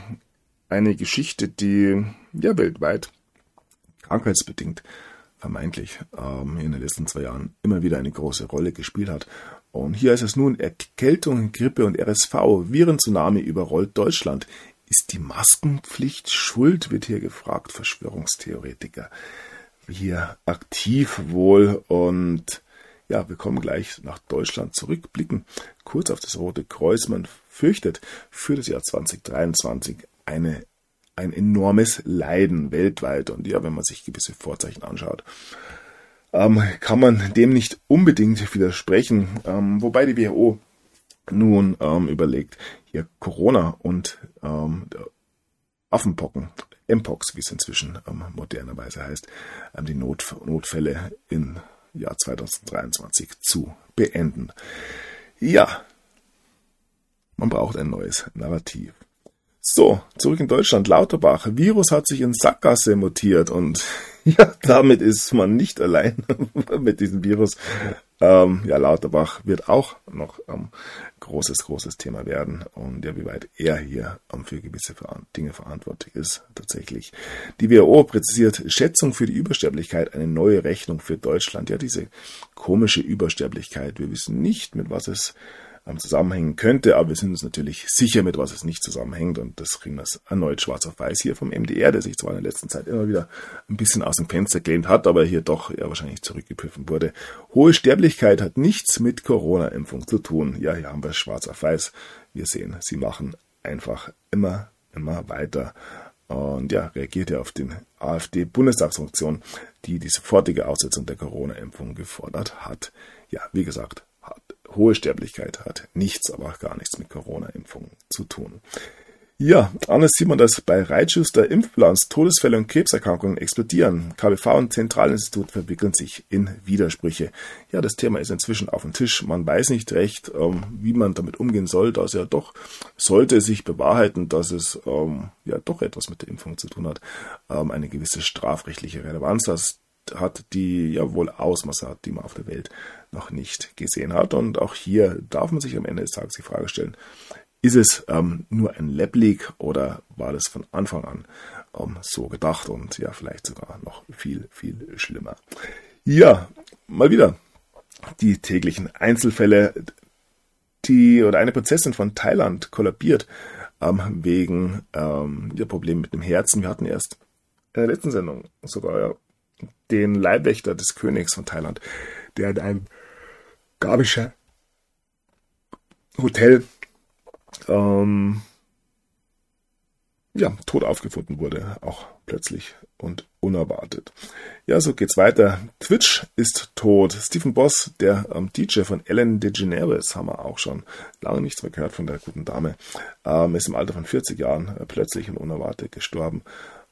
eine Geschichte, die ja weltweit krankheitsbedingt vermeintlich ähm, in den letzten zwei Jahren immer wieder eine große Rolle gespielt hat. Und hier ist es nun Erkältung, Grippe und RSV. Virentsunami überrollt Deutschland. Ist die Maskenpflicht schuld, wird hier gefragt, Verschwörungstheoretiker. Hier aktiv wohl und ja, wir kommen gleich nach Deutschland zurückblicken. Kurz auf das Rote Kreuz. Man fürchtet für das Jahr 2023 eine, ein enormes Leiden weltweit. Und ja, wenn man sich gewisse Vorzeichen anschaut, ähm, kann man dem nicht unbedingt widersprechen. Ähm, wobei die WHO nun ähm, überlegt, hier Corona und ähm, Affenpocken, Mpox, wie es inzwischen ähm, modernerweise heißt, ähm, die Not Notfälle in Jahr 2023 zu beenden. Ja, man braucht ein neues Narrativ. So, zurück in Deutschland. Lauterbach. Virus hat sich in Sackgasse mutiert und ja, damit ist man nicht allein mit diesem Virus. Ähm, ja, Lauterbach wird auch noch ähm, großes, großes Thema werden und ja, wie weit er hier ähm, für gewisse Dinge verantwortlich ist, tatsächlich. Die WHO präzisiert Schätzung für die Übersterblichkeit, eine neue Rechnung für Deutschland. Ja, diese komische Übersterblichkeit. Wir wissen nicht, mit was es zusammenhängen könnte, aber wir sind uns natürlich sicher, mit was es nicht zusammenhängt und das kriegen wir erneut schwarz auf weiß hier vom MDR, der sich zwar in der letzten Zeit immer wieder ein bisschen aus dem Fenster gelehnt hat, aber hier doch ja wahrscheinlich zurückgepfiffen wurde. Hohe Sterblichkeit hat nichts mit Corona-Impfung zu tun. Ja, hier haben wir schwarz auf weiß. Wir sehen, sie machen einfach immer, immer weiter. Und ja, reagiert ja auf den AfD-Bundestagsfraktion, die die sofortige Aussetzung der Corona-Impfung gefordert hat. Ja, wie gesagt, hohe Sterblichkeit hat nichts, aber auch gar nichts mit Corona-Impfungen zu tun. Ja, anders sieht man das bei Reitschuster Impfplans. Todesfälle und Krebserkrankungen explodieren. KBV und Zentralinstitut verwickeln sich in Widersprüche. Ja, das Thema ist inzwischen auf dem Tisch. Man weiß nicht recht, ähm, wie man damit umgehen soll, dass ja doch sollte sich bewahrheiten, dass es ähm, ja doch etwas mit der Impfung zu tun hat, ähm, eine gewisse strafrechtliche Relevanz hat hat, die ja wohl Ausmaße hat, die man auf der Welt noch nicht gesehen hat. Und auch hier darf man sich am Ende des Tages die Frage stellen, ist es ähm, nur ein Lab-Leak oder war das von Anfang an ähm, so gedacht und ja, vielleicht sogar noch viel, viel schlimmer. Ja, mal wieder die täglichen Einzelfälle. Die oder eine Prinzessin von Thailand kollabiert ähm, wegen ähm, der Probleme mit dem Herzen. Wir hatten erst in der letzten Sendung sogar ja, den Leibwächter des Königs von Thailand, der in einem Gabischer Hotel ähm, ja, tot aufgefunden wurde, auch plötzlich und unerwartet. Ja, so geht's weiter. Twitch ist tot. Stephen Boss, der ähm, DJ von Ellen DeGeneres, haben wir auch schon lange nichts mehr gehört von der guten Dame, ähm, ist im Alter von 40 Jahren äh, plötzlich und unerwartet gestorben.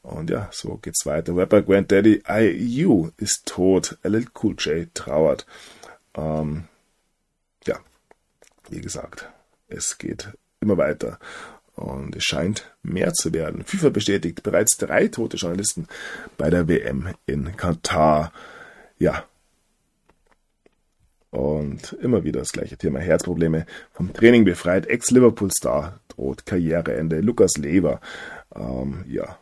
Und ja, so geht's weiter. Rapper Granddaddy IU ist tot. LL Cool J trauert. Ähm, ja, wie gesagt, es geht immer weiter. Und es scheint mehr zu werden. FIFA bestätigt bereits drei tote Journalisten bei der WM in Katar. Ja. Und immer wieder das gleiche Thema. Herzprobleme vom Training befreit. Ex-Liverpool-Star droht Karriereende. Lukas Lever. Ähm, ja,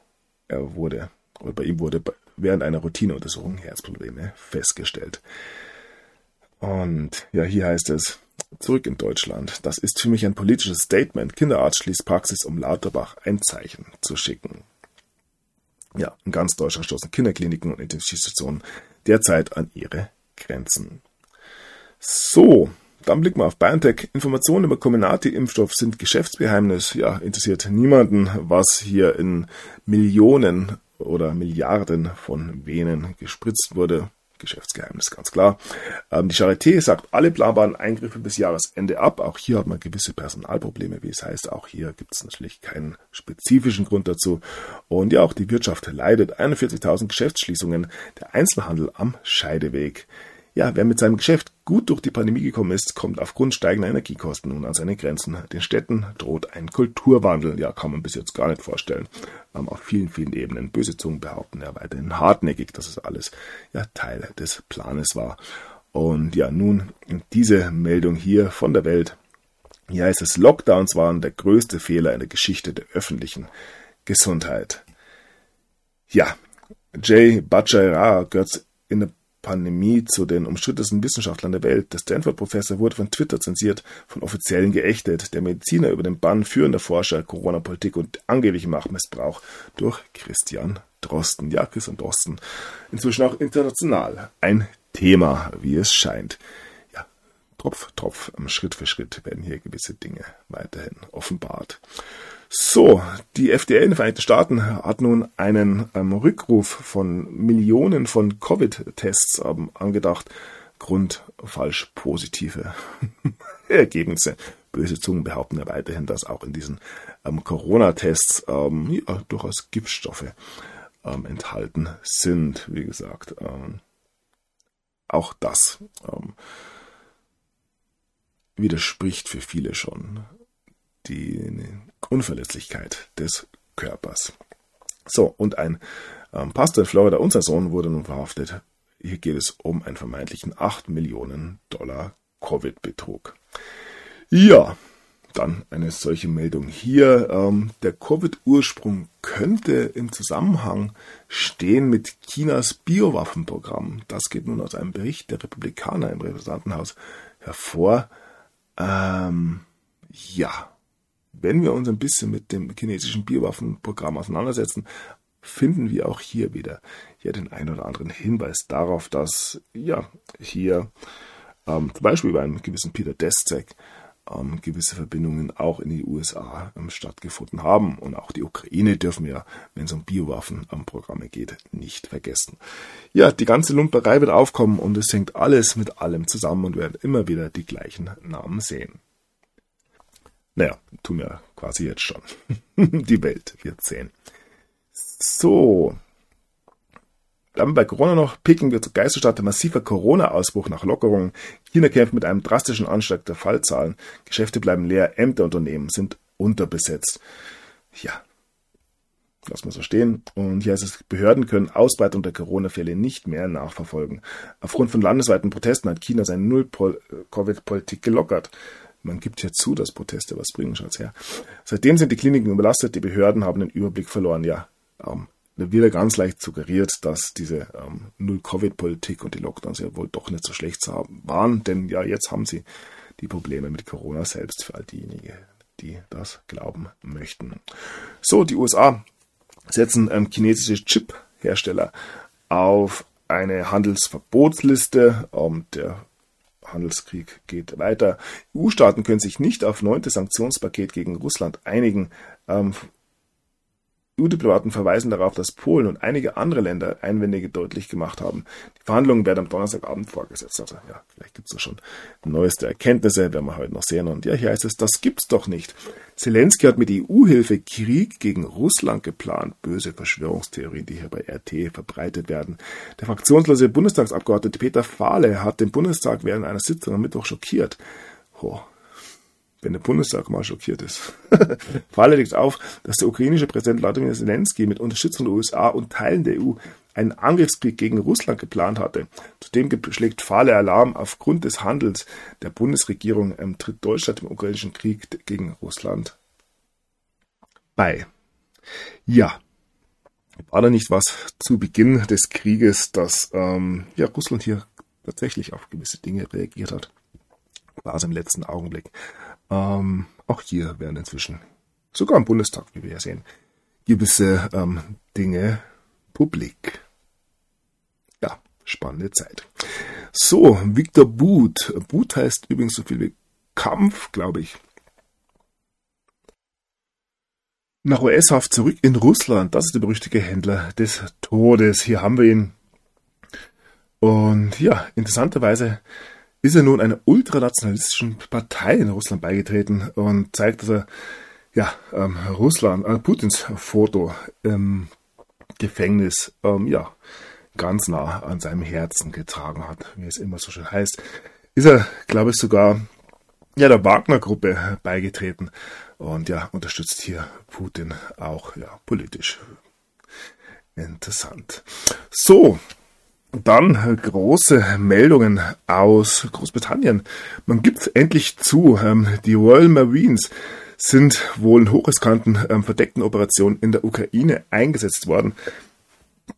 er wurde, oder bei ihm wurde während einer Routineuntersuchung Herzprobleme festgestellt. Und ja, hier heißt es, zurück in Deutschland. Das ist für mich ein politisches Statement. Kinderarzt schließt Praxis, um Lauterbach ein Zeichen zu schicken. Ja, in ganz Deutschland stoßen Kinderkliniken und Intensivstationen derzeit an ihre Grenzen. So, dann blicken wir auf BioNTech. Informationen über Comirnaty-Impfstoff sind Geschäftsgeheimnis. Ja, interessiert niemanden, was hier in Millionen oder Milliarden von Venen gespritzt wurde. Geschäftsgeheimnis, ganz klar. Ähm, die Charité sagt alle planbaren Eingriffe bis Jahresende ab. Auch hier hat man gewisse Personalprobleme, wie es heißt. Auch hier gibt es natürlich keinen spezifischen Grund dazu. Und ja, auch die Wirtschaft leidet. 41.000 Geschäftsschließungen. Der Einzelhandel am Scheideweg. Ja, wer mit seinem Geschäft gut durch die Pandemie gekommen ist, kommt aufgrund steigender Energiekosten nun an seine Grenzen. Den Städten droht ein Kulturwandel. Ja, kann man bis jetzt gar nicht vorstellen. Ähm, auf vielen, vielen Ebenen. Böse Zungen behaupten ja weiterhin hartnäckig, dass es alles ja Teil des Planes war. Und ja, nun diese Meldung hier von der Welt. Hier heißt es, Lockdowns waren der größte Fehler in der Geschichte der öffentlichen Gesundheit. Ja, Jay Bhattacharya gehört in der Pandemie zu den umstrittensten Wissenschaftlern der Welt. Der Stanford-Professor wurde von Twitter zensiert, von Offiziellen geächtet. Der Mediziner über den Bann führender Forscher, Corona-Politik und angeblichen Machtmissbrauch durch Christian Drosten. Ja, Christian Drosten. Inzwischen auch international ein Thema, wie es scheint. Ja, Tropf, Tropf, Schritt für Schritt werden hier gewisse Dinge weiterhin offenbart. So, die FDA in den Vereinigten Staaten hat nun einen ähm, Rückruf von Millionen von Covid-Tests ähm, angedacht. Grund falsch positive Ergebnisse. Böse Zungen behaupten ja weiterhin, dass auch in diesen ähm, Corona-Tests ähm, ja, durchaus Giftstoffe ähm, enthalten sind. Wie gesagt, ähm, auch das widerspricht für viele schon die Unverletzlichkeit des Körpers. So, und ein ähm, Pastor in Florida, unser Sohn, wurde nun verhaftet. Hier geht es um einen vermeintlichen 8 Millionen Dollar Covid-Betrug. Ja, dann eine solche Meldung hier. Ähm, der Covid-Ursprung könnte im Zusammenhang stehen mit Chinas Biowaffenprogramm. Das geht nun aus einem Bericht der Republikaner im Repräsentantenhaus hervor. Ähm, ja, wenn wir uns ein bisschen mit dem chinesischen Biowaffenprogramm auseinandersetzen, finden wir auch hier wieder ja den ein oder anderen Hinweis darauf, dass ja hier ähm, zum Beispiel bei einem gewissen Peter Destek ähm, gewisse Verbindungen auch in die USA ähm, stattgefunden haben. Und auch die Ukraine dürfen wir, wenn es um Biowaffenprogramme geht, nicht vergessen. Ja, die ganze Lumperei wird aufkommen und es hängt alles mit allem zusammen und wir werden immer wieder die gleichen Namen sehen. Naja, tun wir quasi jetzt schon. Die Welt wird sehen. So. Dann bei Corona noch. Peking wird zur Geisterstadt. Massiver Corona-Ausbruch nach Lockerungen. China kämpft mit einem drastischen Anstieg der Fallzahlen. Geschäfte bleiben leer. Ämterunternehmen sind unterbesetzt. Ja. Lass mal so stehen. Und hier heißt es, Behörden können Ausbreitung der Corona-Fälle nicht mehr nachverfolgen. Aufgrund von landesweiten Protesten hat China seine Null-Covid-Politik gelockert. Man gibt ja zu, dass Proteste was bringen, schaut's her. Seitdem sind die Kliniken überlastet, die Behörden haben den Überblick verloren. Ja, ähm, da wird ja ganz leicht suggeriert, dass diese ähm, Null-Covid-Politik und die Lockdowns ja wohl doch nicht so schlecht waren, denn ja, jetzt haben sie die Probleme mit Corona selbst für all diejenigen, die das glauben möchten. So, die USA setzen ähm, chinesische Chip-Hersteller auf eine Handelsverbotsliste. Ähm, der Handelskrieg geht weiter. EU-Staaten können sich nicht auf neunte Sanktionspaket gegen Russland einigen. Ähm, EU-Diplomaten verweisen darauf, dass Polen und einige andere Länder Einwände deutlich gemacht haben. Die Verhandlungen werden am Donnerstagabend vorgesetzt. Also ja, vielleicht gibt es da schon neueste Erkenntnisse, werden wir heute noch sehen. Und ja, hier heißt es, das gibt's doch nicht. Zelensky hat mit EU-Hilfe Krieg gegen Russland geplant. Böse Verschwörungstheorien, die hier bei RT verbreitet werden. Der fraktionslose Bundestagsabgeordnete Peter Fahle hat den Bundestag während einer Sitzung am Mittwoch schockiert. Oh, wenn der Bundestag mal schockiert ist. Falle liegt auf, dass der ukrainische Präsident Wladimir Zelensky mit Unterstützung der USA und Teilen der EU einen Angriffskrieg gegen Russland geplant hatte. Zudem schlägt Fahle Alarm aufgrund des Handels der Bundesregierung ähm, tritt Deutschland im ukrainischen Krieg gegen Russland bei. Ja, war da nicht was zu Beginn des Krieges, dass ähm, ja, Russland hier tatsächlich auf gewisse Dinge reagiert hat? War es im letzten Augenblick. Ähm, auch hier werden inzwischen, sogar im Bundestag, wie wir ja sehen, gewisse ähm, Dinge publik. Ja, spannende Zeit. So, Victor Boot. Boot heißt übrigens so viel wie Kampf, glaube ich. Nach US-Haft zurück in Russland. Das ist der berüchtigte Händler des Todes. Hier haben wir ihn. Und ja, interessanterweise ist er nun einer ultranationalistischen Partei in Russland beigetreten und zeigt, dass er ja, ähm, Russland, äh, Putins Foto im Gefängnis, ähm, ja, ganz nah an seinem Herzen getragen hat, wie es immer so schön heißt, ist er, glaube ich, sogar ja, der Wagner-Gruppe beigetreten und ja, unterstützt hier Putin auch ja, politisch. Interessant. So, dann große Meldungen aus Großbritannien. Man gibt endlich zu, ähm, die Royal Marines sind wohl in hochriskanten ähm, verdeckten Operationen in der Ukraine eingesetzt worden.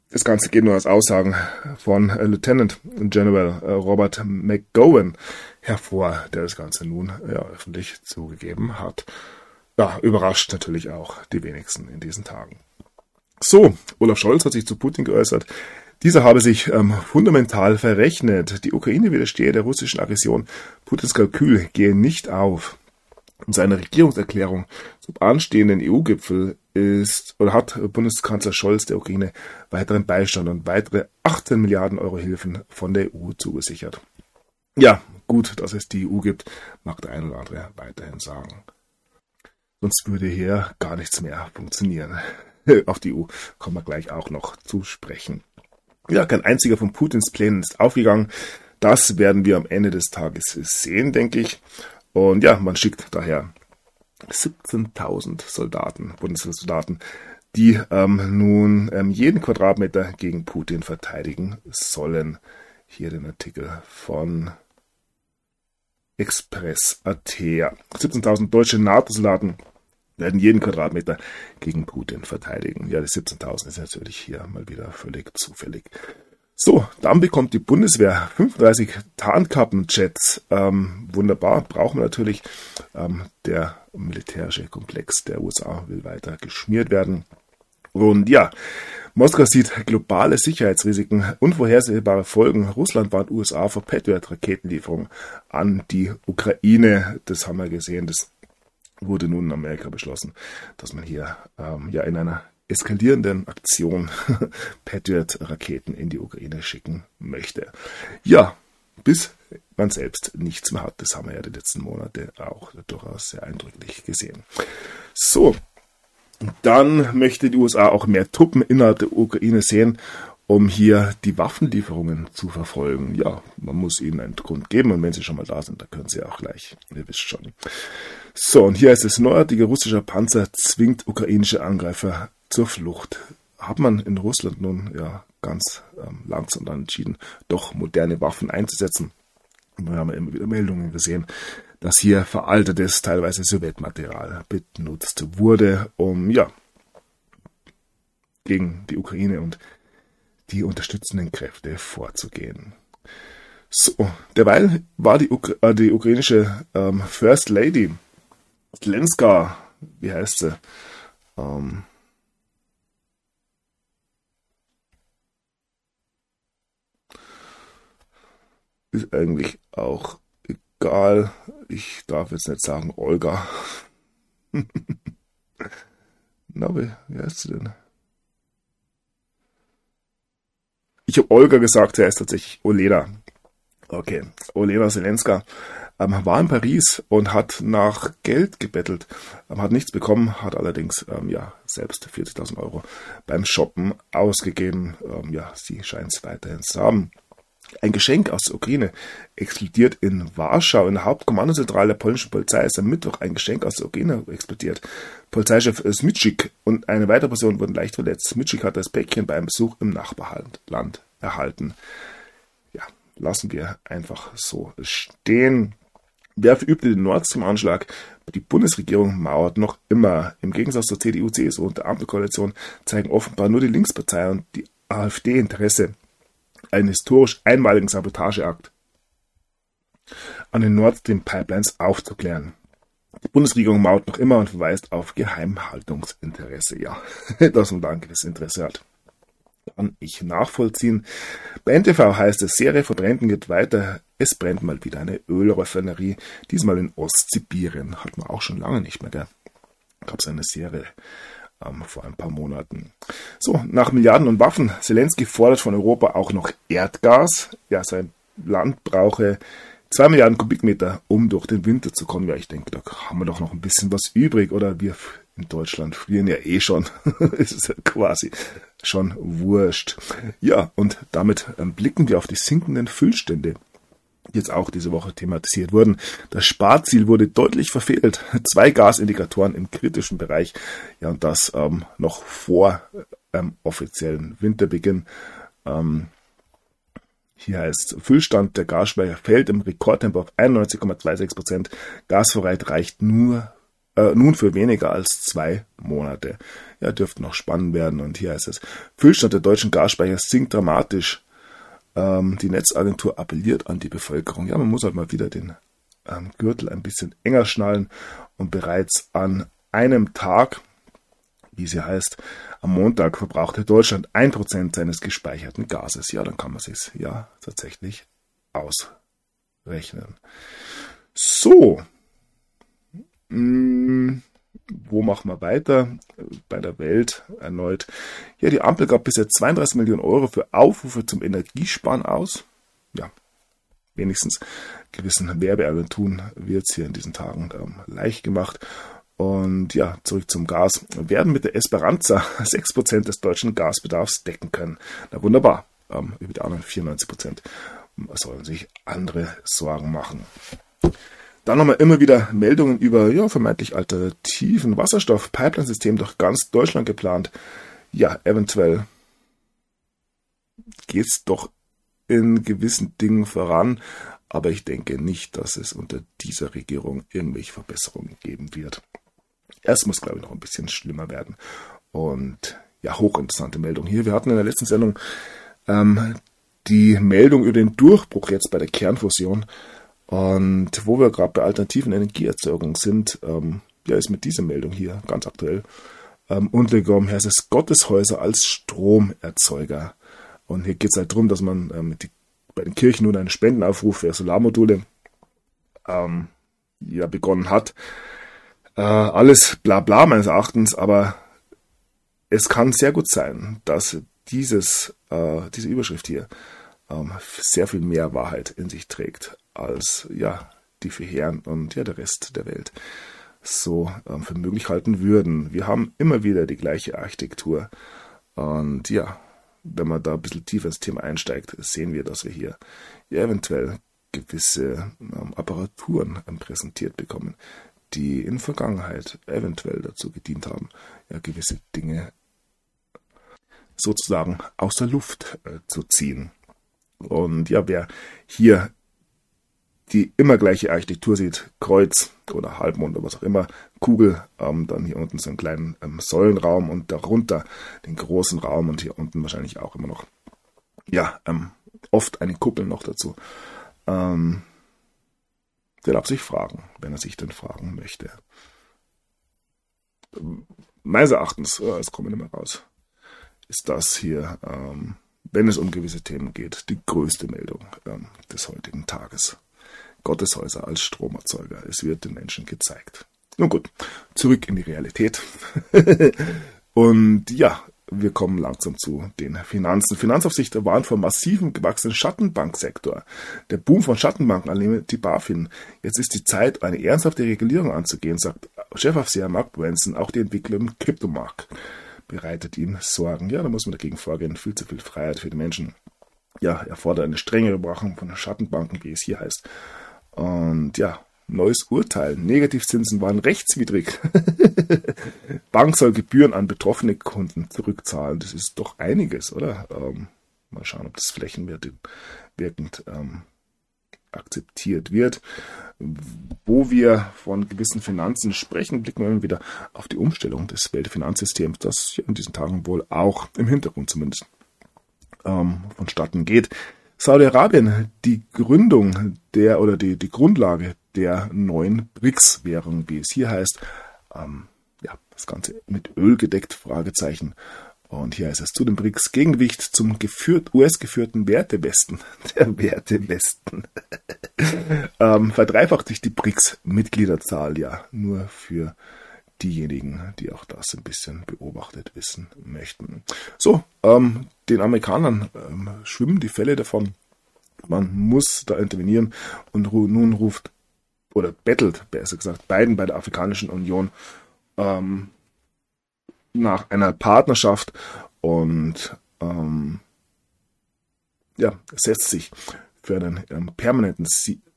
Das Ganze geht nur aus Aussagen von äh, Lieutenant General äh, Robert McGowan hervor, der das Ganze nun ja, öffentlich zugegeben hat. Ja, überrascht natürlich auch die wenigsten in diesen Tagen. So, Olaf Scholz hat sich zu Putin geäußert. Dieser habe sich ähm, fundamental verrechnet. Die Ukraine widerstehe der russischen Aggression. Putins Kalkül gehe nicht auf. In seiner Regierungserklärung zum anstehenden EU-Gipfel ist oder hat Bundeskanzler Scholz der Ukraine weiteren Beistand und weitere 18 Milliarden Euro Hilfen von der EU zugesichert. Ja, gut, dass es die EU gibt, mag der ein oder andere weiterhin sagen. Sonst würde hier gar nichts mehr funktionieren. Auf die EU kommen wir gleich auch noch zu sprechen. Ja, kein einziger von Putins Plänen ist aufgegangen. Das werden wir am Ende des Tages sehen, denke ich. Und ja, man schickt daher 17.000 Soldaten, Bundessoldaten, die ähm, nun ähm, jeden Quadratmeter gegen Putin verteidigen sollen. Hier den Artikel von Express.at. 17.000 deutsche NATO-Soldaten werden jeden Quadratmeter gegen Putin verteidigen. Ja, die 17.000 ist natürlich hier mal wieder völlig zufällig. So, dann bekommt die Bundeswehr 35 Tarnkappenjets. Ähm, wunderbar, brauchen wir natürlich. Ähm, der militärische Komplex der USA will weiter geschmiert werden. Und ja, Moskau sieht globale Sicherheitsrisiken, unvorhersehbare Folgen. Russland warnt USA vor Patriot-Raketenlieferungen an die Ukraine. Das haben wir gesehen. Das wurde nun in Amerika beschlossen, dass man hier ähm, ja in einer eskalierenden Aktion Patriot-Raketen in die Ukraine schicken möchte. Ja, bis man selbst nichts mehr hat. Das haben wir ja die letzten Monate auch durchaus sehr eindrücklich gesehen. So, dann möchte die USA auch mehr Truppen innerhalb der Ukraine sehen, um hier die Waffenlieferungen zu verfolgen. Ja, man muss ihnen einen Grund geben und wenn sie schon mal da sind, dann können sie auch gleich. Ihr wisst schon. So, und hier ist es, neuartige russischer Panzer zwingt ukrainische Angreifer zur Flucht. Hat man in Russland nun ja ganz ähm, langsam dann entschieden, doch moderne Waffen einzusetzen. Wir haben immer wieder Meldungen gesehen, dass hier veraltetes, teilweise Sowjetmaterial benutzt wurde, um ja gegen die Ukraine und die unterstützenden Kräfte vorzugehen. So, derweil war die, Ukra äh, die ukrainische ähm, First Lady Lenska, wie heißt sie? Ähm, ist eigentlich auch egal. Ich darf jetzt nicht sagen Olga. Na, wie, wie heißt sie denn? Ich habe Olga gesagt, er ist tatsächlich Olena. Okay, Olena Zelenska ähm, war in Paris und hat nach Geld gebettelt, ähm, hat nichts bekommen, hat allerdings ähm, ja selbst 40.000 Euro beim Shoppen ausgegeben. Ähm, ja, sie scheint es weiterhin zu haben. Ein Geschenk aus der Ukraine explodiert in Warschau. In der Hauptkommandozentrale der polnischen Polizei ist am Mittwoch ein Geschenk aus der Ukraine explodiert. Polizeichef Smitschik und eine weitere Person wurden leicht verletzt. Smitschik hat das Päckchen beim Besuch im Nachbarland erhalten. Ja, lassen wir einfach so stehen. Wer verübte den Nord Stream-Anschlag? Die Bundesregierung mauert noch immer. Im Gegensatz zur CDU, CSU und der Ampelkoalition zeigen offenbar nur die Linkspartei und die AfD Interesse einen historisch einmaligen Sabotageakt an den Nord Stream Pipelines aufzuklären. Die Bundesregierung maut noch immer und verweist auf Geheimhaltungsinteresse. Ja, dass man da ein gewisses Interesse hat. Kann ich nachvollziehen. Bei NTV heißt es, Serie von Bränden geht weiter. Es brennt mal wieder eine Ölraffinerie, diesmal in Ostsibirien. Hat man auch schon lange nicht mehr. Gell? Gab es eine Serie ähm, vor ein paar Monaten. So, nach Milliarden und Waffen. Zelensky fordert von Europa auch noch Erdgas. Ja, sein Land brauche zwei Milliarden Kubikmeter, um durch den Winter zu kommen. Ja, ich denke, da haben wir doch noch ein bisschen was übrig. Oder wie in Deutschland frieren ja eh schon. ist quasi schon wurscht. Ja, und damit ähm, blicken wir auf die sinkenden Füllstände jetzt auch diese Woche thematisiert wurden. Das Sparziel wurde deutlich verfehlt. Zwei Gasindikatoren im kritischen Bereich. Ja, und das ähm, noch vor ähm, offiziellen Winterbeginn. Ähm, hier heißt Füllstand der Gasspeicher fällt im Rekordtempo auf 91,26 Prozent. Gasvorrat reicht nur äh, nun für weniger als zwei Monate. Ja, dürfte noch spannend werden. Und hier heißt es, Füllstand der deutschen Gasspeicher sinkt dramatisch ähm, die Netzagentur appelliert an die Bevölkerung. Ja, man muss halt mal wieder den ähm, Gürtel ein bisschen enger schnallen und bereits an einem Tag, wie sie heißt, am Montag verbrauchte Deutschland ein Prozent seines gespeicherten Gases. Ja, dann kann man sich ja tatsächlich ausrechnen. So. Hm, wo machen wir weiter? Bei der Welt erneut. Ja, die Ampel gab bisher 32 Millionen Euro für Aufrufe zum Energiesparen aus. Ja, wenigstens gewissen Werbeagenturen wird es hier in diesen Tagen ähm, leicht gemacht. Und ja, zurück zum Gas. Wir werden mit der Esperanza 6% des deutschen Gasbedarfs decken können. Na wunderbar. Ähm, über die anderen 94% sollen sich andere Sorgen machen. Dann haben wir immer wieder Meldungen über ja, vermeintlich alternativen Wasserstoff-Pipeline-System durch ganz Deutschland geplant. Ja, eventuell geht es doch in gewissen Dingen voran, aber ich denke nicht, dass es unter dieser Regierung irgendwelche Verbesserungen geben wird. Es muss, glaube ich, noch ein bisschen schlimmer werden. Und ja, hochinteressante Meldung hier. Wir hatten in der letzten Sendung ähm, die Meldung über den Durchbruch jetzt bei der Kernfusion. Und wo wir gerade bei alternativen Energieerzeugung sind, ähm, ja, ist mit dieser Meldung hier ganz aktuell ähm, untergekommen, heißt es Gotteshäuser als Stromerzeuger. Und hier geht es halt darum, dass man ähm, die, bei den Kirchen nun einen Spendenaufruf für Solarmodule ähm, ja, begonnen hat. Äh, alles bla bla meines Erachtens, aber es kann sehr gut sein, dass dieses, äh, diese Überschrift hier ähm, sehr viel mehr Wahrheit in sich trägt als ja die vier Herren und ja der Rest der Welt so ähm, für möglich halten würden. Wir haben immer wieder die gleiche Architektur und ja, wenn man da ein bisschen tiefer ins Thema einsteigt, sehen wir, dass wir hier ja, eventuell gewisse ähm, Apparaturen ähm, präsentiert bekommen, die in Vergangenheit eventuell dazu gedient haben, ja, gewisse Dinge sozusagen aus der Luft äh, zu ziehen. Und ja, wer hier die immer gleiche Architektur sieht, Kreuz oder Halbmond oder was auch immer, Kugel, ähm, dann hier unten so einen kleinen ähm, Säulenraum und darunter den großen Raum und hier unten wahrscheinlich auch immer noch, ja, ähm, oft eine Kuppel noch dazu. Ähm, der darf sich fragen, wenn er sich denn fragen möchte. Meines Erachtens, äh, es kommt immer raus, ist das hier, ähm, wenn es um gewisse Themen geht, die größte Meldung ähm, des heutigen Tages. Gotteshäuser als Stromerzeuger. Es wird den Menschen gezeigt. Nun gut, zurück in die Realität. Und ja, wir kommen langsam zu den Finanzen. Finanzaufsicht warnt vor massivem gewachsenen Schattenbanksektor. Der Boom von Schattenbanken annehme die BaFin. Jetzt ist die Zeit, eine ernsthafte Regulierung anzugehen, sagt Chefaufseher Mark Branson. Auch die Entwicklung im Kryptomarkt bereitet ihm Sorgen. Ja, da muss man dagegen vorgehen. Viel zu viel Freiheit für die Menschen. Ja, er fordert eine strengere Überwachung von Schattenbanken, wie es hier heißt. Und ja, neues Urteil. Negativzinsen waren rechtswidrig. Bank soll Gebühren an betroffene Kunden zurückzahlen. Das ist doch einiges, oder? Ähm, mal schauen, ob das flächenwirkend ähm, akzeptiert wird. Wo wir von gewissen Finanzen sprechen, blicken wir wieder auf die Umstellung des Weltfinanzsystems, das in diesen Tagen wohl auch im Hintergrund zumindest ähm, vonstatten geht. Saudi-Arabien die Gründung der oder die, die Grundlage der neuen BRICS-Währung, wie es hier heißt. Ähm, ja, das Ganze mit Öl gedeckt, Fragezeichen. Und hier heißt es zu dem BRICS Gegengewicht zum geführt, US-geführten Wertewesten. Der Wertewesten. ähm, verdreifacht sich die BRICS-Mitgliederzahl ja nur für diejenigen, die auch das ein bisschen beobachtet wissen möchten. So, ähm, den Amerikanern ähm, schwimmen die Fälle davon. Man muss da intervenieren und nun ruft oder bettelt, besser gesagt, Biden bei der Afrikanischen Union ähm, nach einer Partnerschaft und ähm, ja, setzt sich für einen ähm, permanenten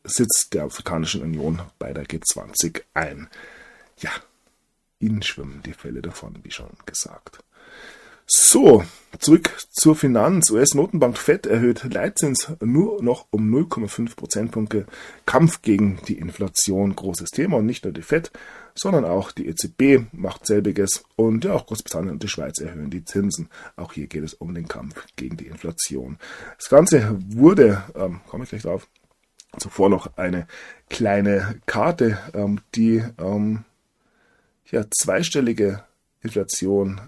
Sitz der Afrikanischen Union bei der G20 ein. Ja, ihnen schwimmen die Fälle davon, wie schon gesagt. So, zurück zur Finanz. US-Notenbank Fed erhöht Leitzins nur noch um 0,5 Prozentpunkte. Kampf gegen die Inflation, großes Thema. Und nicht nur die Fed, sondern auch die EZB macht selbiges. Und ja, auch Großbritannien und die Schweiz erhöhen die Zinsen. Auch hier geht es um den Kampf gegen die Inflation. Das Ganze wurde, ähm, komme ich gleich drauf, zuvor noch eine kleine Karte, ähm, die ähm, ja, zweistellige Inflation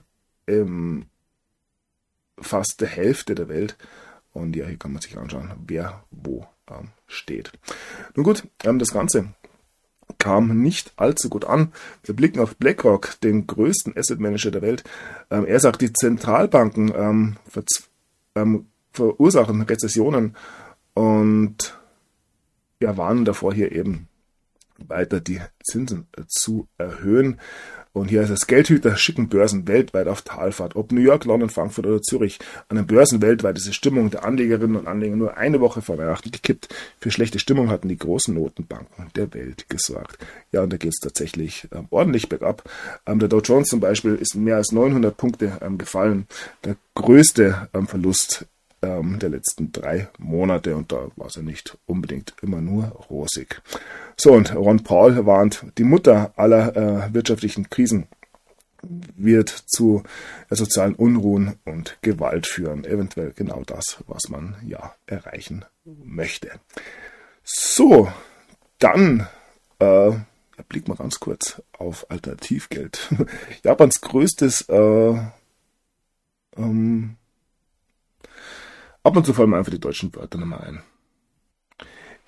im fast der Hälfte der Welt. Und ja, hier kann man sich anschauen, wer wo ähm, steht. Nun gut, ähm, das Ganze kam nicht allzu gut an. Wir blicken auf BlackRock, den größten Asset Manager der Welt. Ähm, er sagt, die Zentralbanken ähm, ähm, verursachen Rezessionen und wir warnen davor, hier eben weiter die Zinsen äh, zu erhöhen. Und hier ist es Geldhüter schicken Börsen weltweit auf Talfahrt. Ob New York, London, Frankfurt oder Zürich. An den Börsen weltweit ist die Stimmung der Anlegerinnen und Anleger nur eine Woche vor Weihnachten gekippt. Für schlechte Stimmung hatten die großen Notenbanken der Welt gesorgt. Ja, und da geht es tatsächlich ähm, ordentlich bergab. Ähm, der Dow Jones zum Beispiel ist mehr als 900 Punkte ähm, gefallen. Der größte ähm, Verlust ähm, der letzten drei Monate und da war es ja nicht unbedingt immer nur rosig. So, und Ron Paul warnt, die Mutter aller äh, wirtschaftlichen Krisen wird zu äh, sozialen Unruhen und Gewalt führen. Eventuell genau das, was man ja erreichen möchte. So, dann äh, blick mal ganz kurz auf Alternativgeld. Japans größtes äh, ähm, ab und zu fallen mir einfach die deutschen Wörter nochmal ein.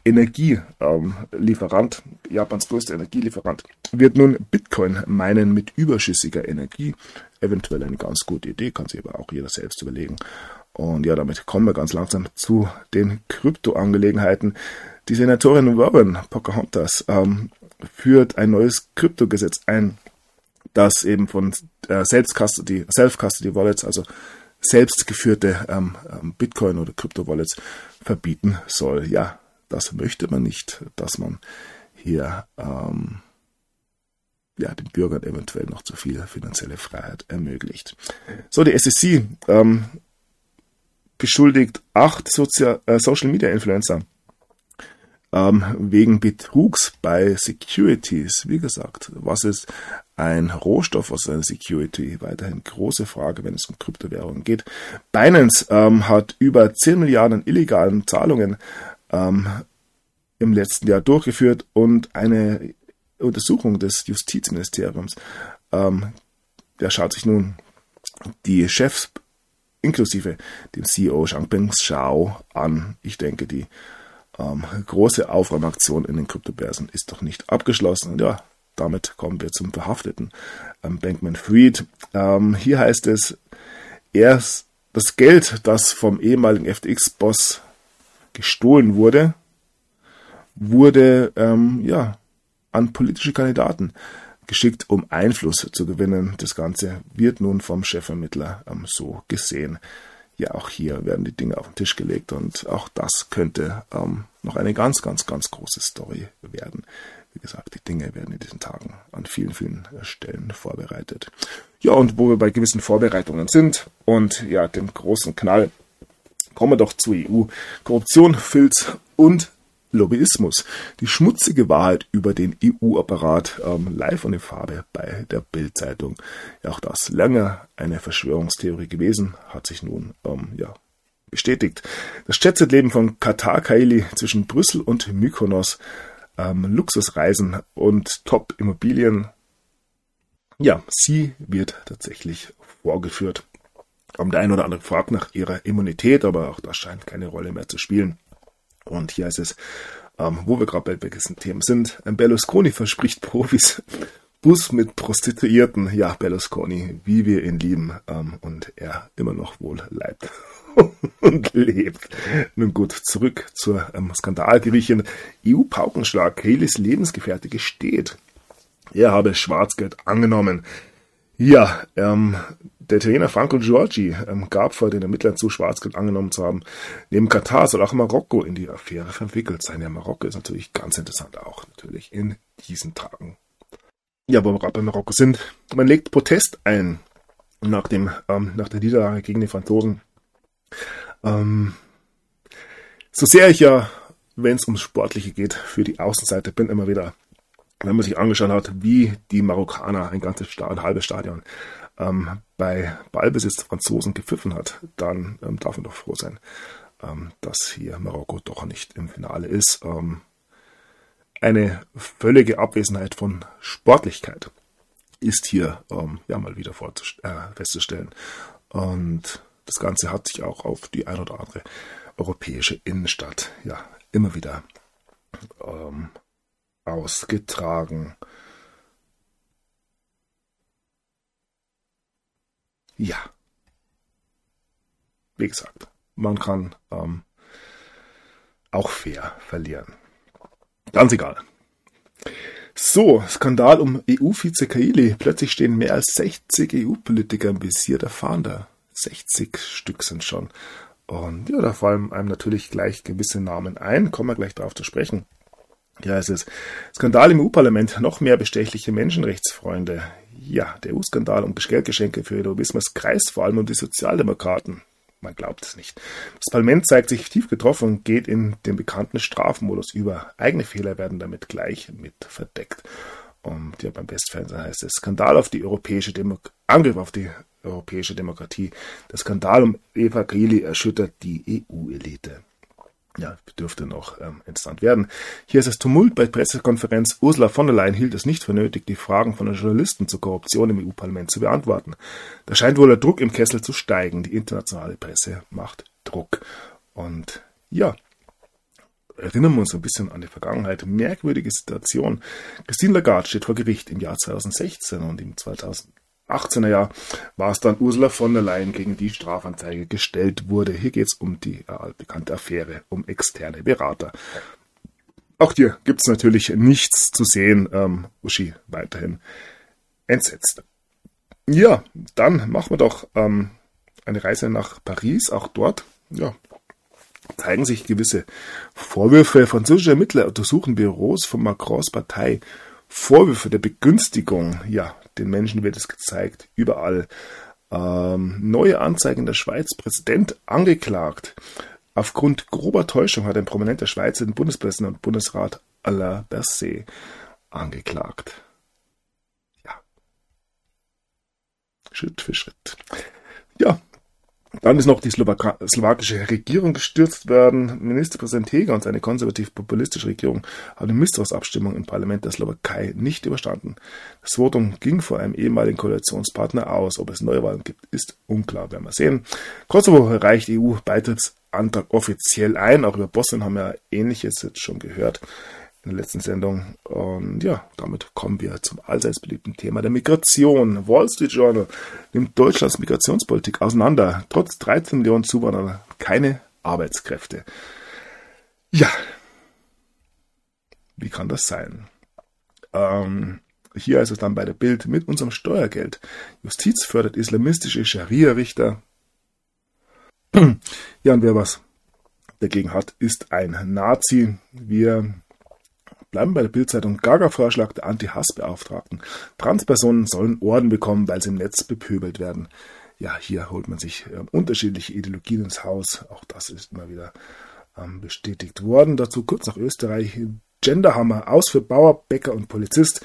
Energielieferant, ähm, Japans größter Energielieferant, wird nun Bitcoin meinen mit überschüssiger Energie. Eventuell eine ganz gute Idee, kann sich aber auch jeder selbst überlegen. Und ja, damit kommen wir ganz langsam zu den Kryptoangelegenheiten. Die Senatorin Warren Pocahontas ähm, führt ein neues Kryptogesetz ein, das eben von äh, Self-Custody, Self-Custody Wallets, also selbstgeführte ähm, ähm Bitcoin oder Krypto-Wallets verbieten soll. Ja, das möchte man nicht, dass man hier ähm, ja, den Bürgern eventuell noch zu viel finanzielle Freiheit ermöglicht. So, die SEC ähm, beschuldigt acht Sozi äh, Social Media Influencer ähm, wegen Betrugs bei Securities. Wie gesagt, was ist ein Rohstoff aus einer Security? Weiterhin große Frage, wenn es um Kryptowährungen geht. Binance ähm, hat über 10 Milliarden illegalen Zahlungen ähm, im letzten Jahr durchgeführt und eine Untersuchung des Justizministeriums, ähm, der schaut sich nun die Chefs inklusive dem CEO Changpeng Zhao an. Ich denke, die ähm, große Aufräumaktion in den Kryptobörsen ist doch nicht abgeschlossen. Ja, damit kommen wir zum Verhafteten ähm, Bankman Fried. Ähm, hier heißt es, erst das Geld, das vom ehemaligen FTX-Boss gestohlen wurde, wurde ähm, ja an politische Kandidaten geschickt, um Einfluss zu gewinnen. Das Ganze wird nun vom Chefermittler ähm, so gesehen. Ja, auch hier werden die Dinge auf den Tisch gelegt und auch das könnte ähm, noch eine ganz, ganz, ganz große Story werden. Wie gesagt, die Dinge werden in diesen Tagen an vielen, vielen Stellen vorbereitet. Ja, und wo wir bei gewissen Vorbereitungen sind und ja, dem großen Knall, kommen wir doch zur EU. Korruption, Filz und Lobbyismus. Die schmutzige Wahrheit über den EU-Apparat ähm, live und in Farbe bei der Bild-Zeitung. Ja, auch das lange eine Verschwörungstheorie gewesen, hat sich nun ähm, ja bestätigt. Das Jet-Set-Leben von Katar Kaili zwischen Brüssel und Mykonos, ähm, Luxusreisen und Top-Immobilien. Ja, sie wird tatsächlich vorgeführt. Der ein oder andere fragt nach ihrer Immunität, aber auch das scheint keine Rolle mehr zu spielen. Und hier heißt es, ähm, wo wir gerade bei gewissen Themen sind, ähm, Berlusconi verspricht Profis Bus mit Prostituierten. Ja, Berlusconi, wie wir ihn lieben ähm, und er immer noch wohl leibt und lebt. Nun gut, zurück zur ähm, Skandalgerichin. EU-Paukenschlag, Haleys Lebensgefährte gesteht. Er habe Schwarzgeld angenommen. Ja, ähm, der Italiener Franco Giorgi ähm, gab vor, den Ermittlern zu Schwarzgeld angenommen zu haben. Neben Katar soll auch Marokko in die Affäre verwickelt sein. Ja, Marokko ist natürlich ganz interessant auch, natürlich in diesen Tagen. Ja, wo wir gerade bei Marokko sind. Man legt Protest ein nach, dem, ähm, nach der Niederlage gegen die Franzosen. Ähm, so sehr ich ja, wenn es ums Sportliche geht, für die Außenseite bin, immer wieder, wenn man sich angeschaut hat, wie die Marokkaner ein ganzes Stadion, ein halbes Stadion ähm, bei Ballbesitz der Franzosen gepfiffen hat, dann ähm, darf man doch froh sein, ähm, dass hier Marokko doch nicht im Finale ist. Ähm, eine völlige Abwesenheit von Sportlichkeit ist hier ähm, ja mal wieder äh, festzustellen. Und das Ganze hat sich auch auf die ein oder andere europäische Innenstadt ja immer wieder ähm, ausgetragen. Ja. Wie gesagt, man kann ähm, auch fair verlieren. Ganz egal. So, Skandal um EU-Vize Kaili. Plötzlich stehen mehr als 60 EU-Politiker im Visier der Fahnder. 60 Stück sind schon. Und ja, da fallen einem natürlich gleich gewisse Namen ein. Kommen wir gleich darauf zu sprechen. Ja, es ist Skandal im EU-Parlament. Noch mehr bestechliche Menschenrechtsfreunde. Ja, der EU-Skandal um Geldgeschenke für Lobbyismus kreist vor allem um die Sozialdemokraten. Man glaubt es nicht. Das Parlament zeigt sich tief getroffen und geht in den bekannten Strafmodus über. Eigene Fehler werden damit gleich mit verdeckt. Und ja, beim Westfernsehen heißt es Skandal auf die europäische Demok Angriff auf die europäische Demokratie. Der Skandal um Eva Kaili erschüttert die EU-Elite ja, dürfte noch ähm, interessant werden. Hier ist es Tumult bei Pressekonferenz. Ursula von der Leyen hielt es nicht für nötig, die Fragen von den Journalisten zur Korruption im EU-Parlament zu beantworten. Da scheint wohl der Druck im Kessel zu steigen. Die internationale Presse macht Druck. Und ja, erinnern wir uns ein bisschen an die Vergangenheit. Merkwürdige Situation. Christine Lagarde steht vor Gericht im Jahr 2016 und im 2000 18er Jahr war es dann Ursula von der Leyen, gegen die Strafanzeige gestellt wurde. Hier geht es um die äh, bekannte Affäre um externe Berater. Auch hier gibt es natürlich nichts zu sehen. Ähm, Uschi weiterhin entsetzt. Ja, dann machen wir doch ähm, eine Reise nach Paris. Auch dort ja, zeigen sich gewisse Vorwürfe. Französische Ermittler untersuchen Büros von Macrons Partei. Vorwürfe der Begünstigung ja, den Menschen wird es gezeigt, überall. Ähm, neue Anzeige in der Schweiz, Präsident angeklagt. Aufgrund grober Täuschung hat ein prominenter Schweizer den Bundespräsidenten und Bundesrat Alain Berset angeklagt. Ja. Schritt für Schritt. Ja, dann ist noch die Slowaka slowakische Regierung gestürzt worden. Ministerpräsident Heger und seine konservativ-populistische Regierung haben die Misstrauensabstimmung im Parlament der Slowakei nicht überstanden. Das Votum ging vor einem ehemaligen Koalitionspartner aus. Ob es Neuwahlen gibt, ist unklar, werden wir sehen. Kosovo reicht EU-Beitrittsantrag offiziell ein. Auch über Bosnien haben wir Ähnliches jetzt schon gehört in der letzten Sendung. Und ja, damit kommen wir zum allseits beliebten Thema der Migration. Wall Street Journal nimmt Deutschlands Migrationspolitik auseinander. Trotz 13 Millionen Zuwanderer keine Arbeitskräfte. Ja, wie kann das sein? Ähm, hier ist es dann bei der Bild mit unserem Steuergeld. Justiz fördert islamistische Scharia-Richter. Ja, und wer was dagegen hat, ist ein Nazi. Wir Bleiben bei der Bildzeitung. Gaga-Vorschlag der Anti-Hass-Beauftragten. Transpersonen sollen Orden bekommen, weil sie im Netz bepöbelt werden. Ja, hier holt man sich äh, unterschiedliche Ideologien ins Haus. Auch das ist immer wieder ähm, bestätigt worden. Dazu kurz nach Österreich. Genderhammer aus für Bauer, Bäcker und Polizist.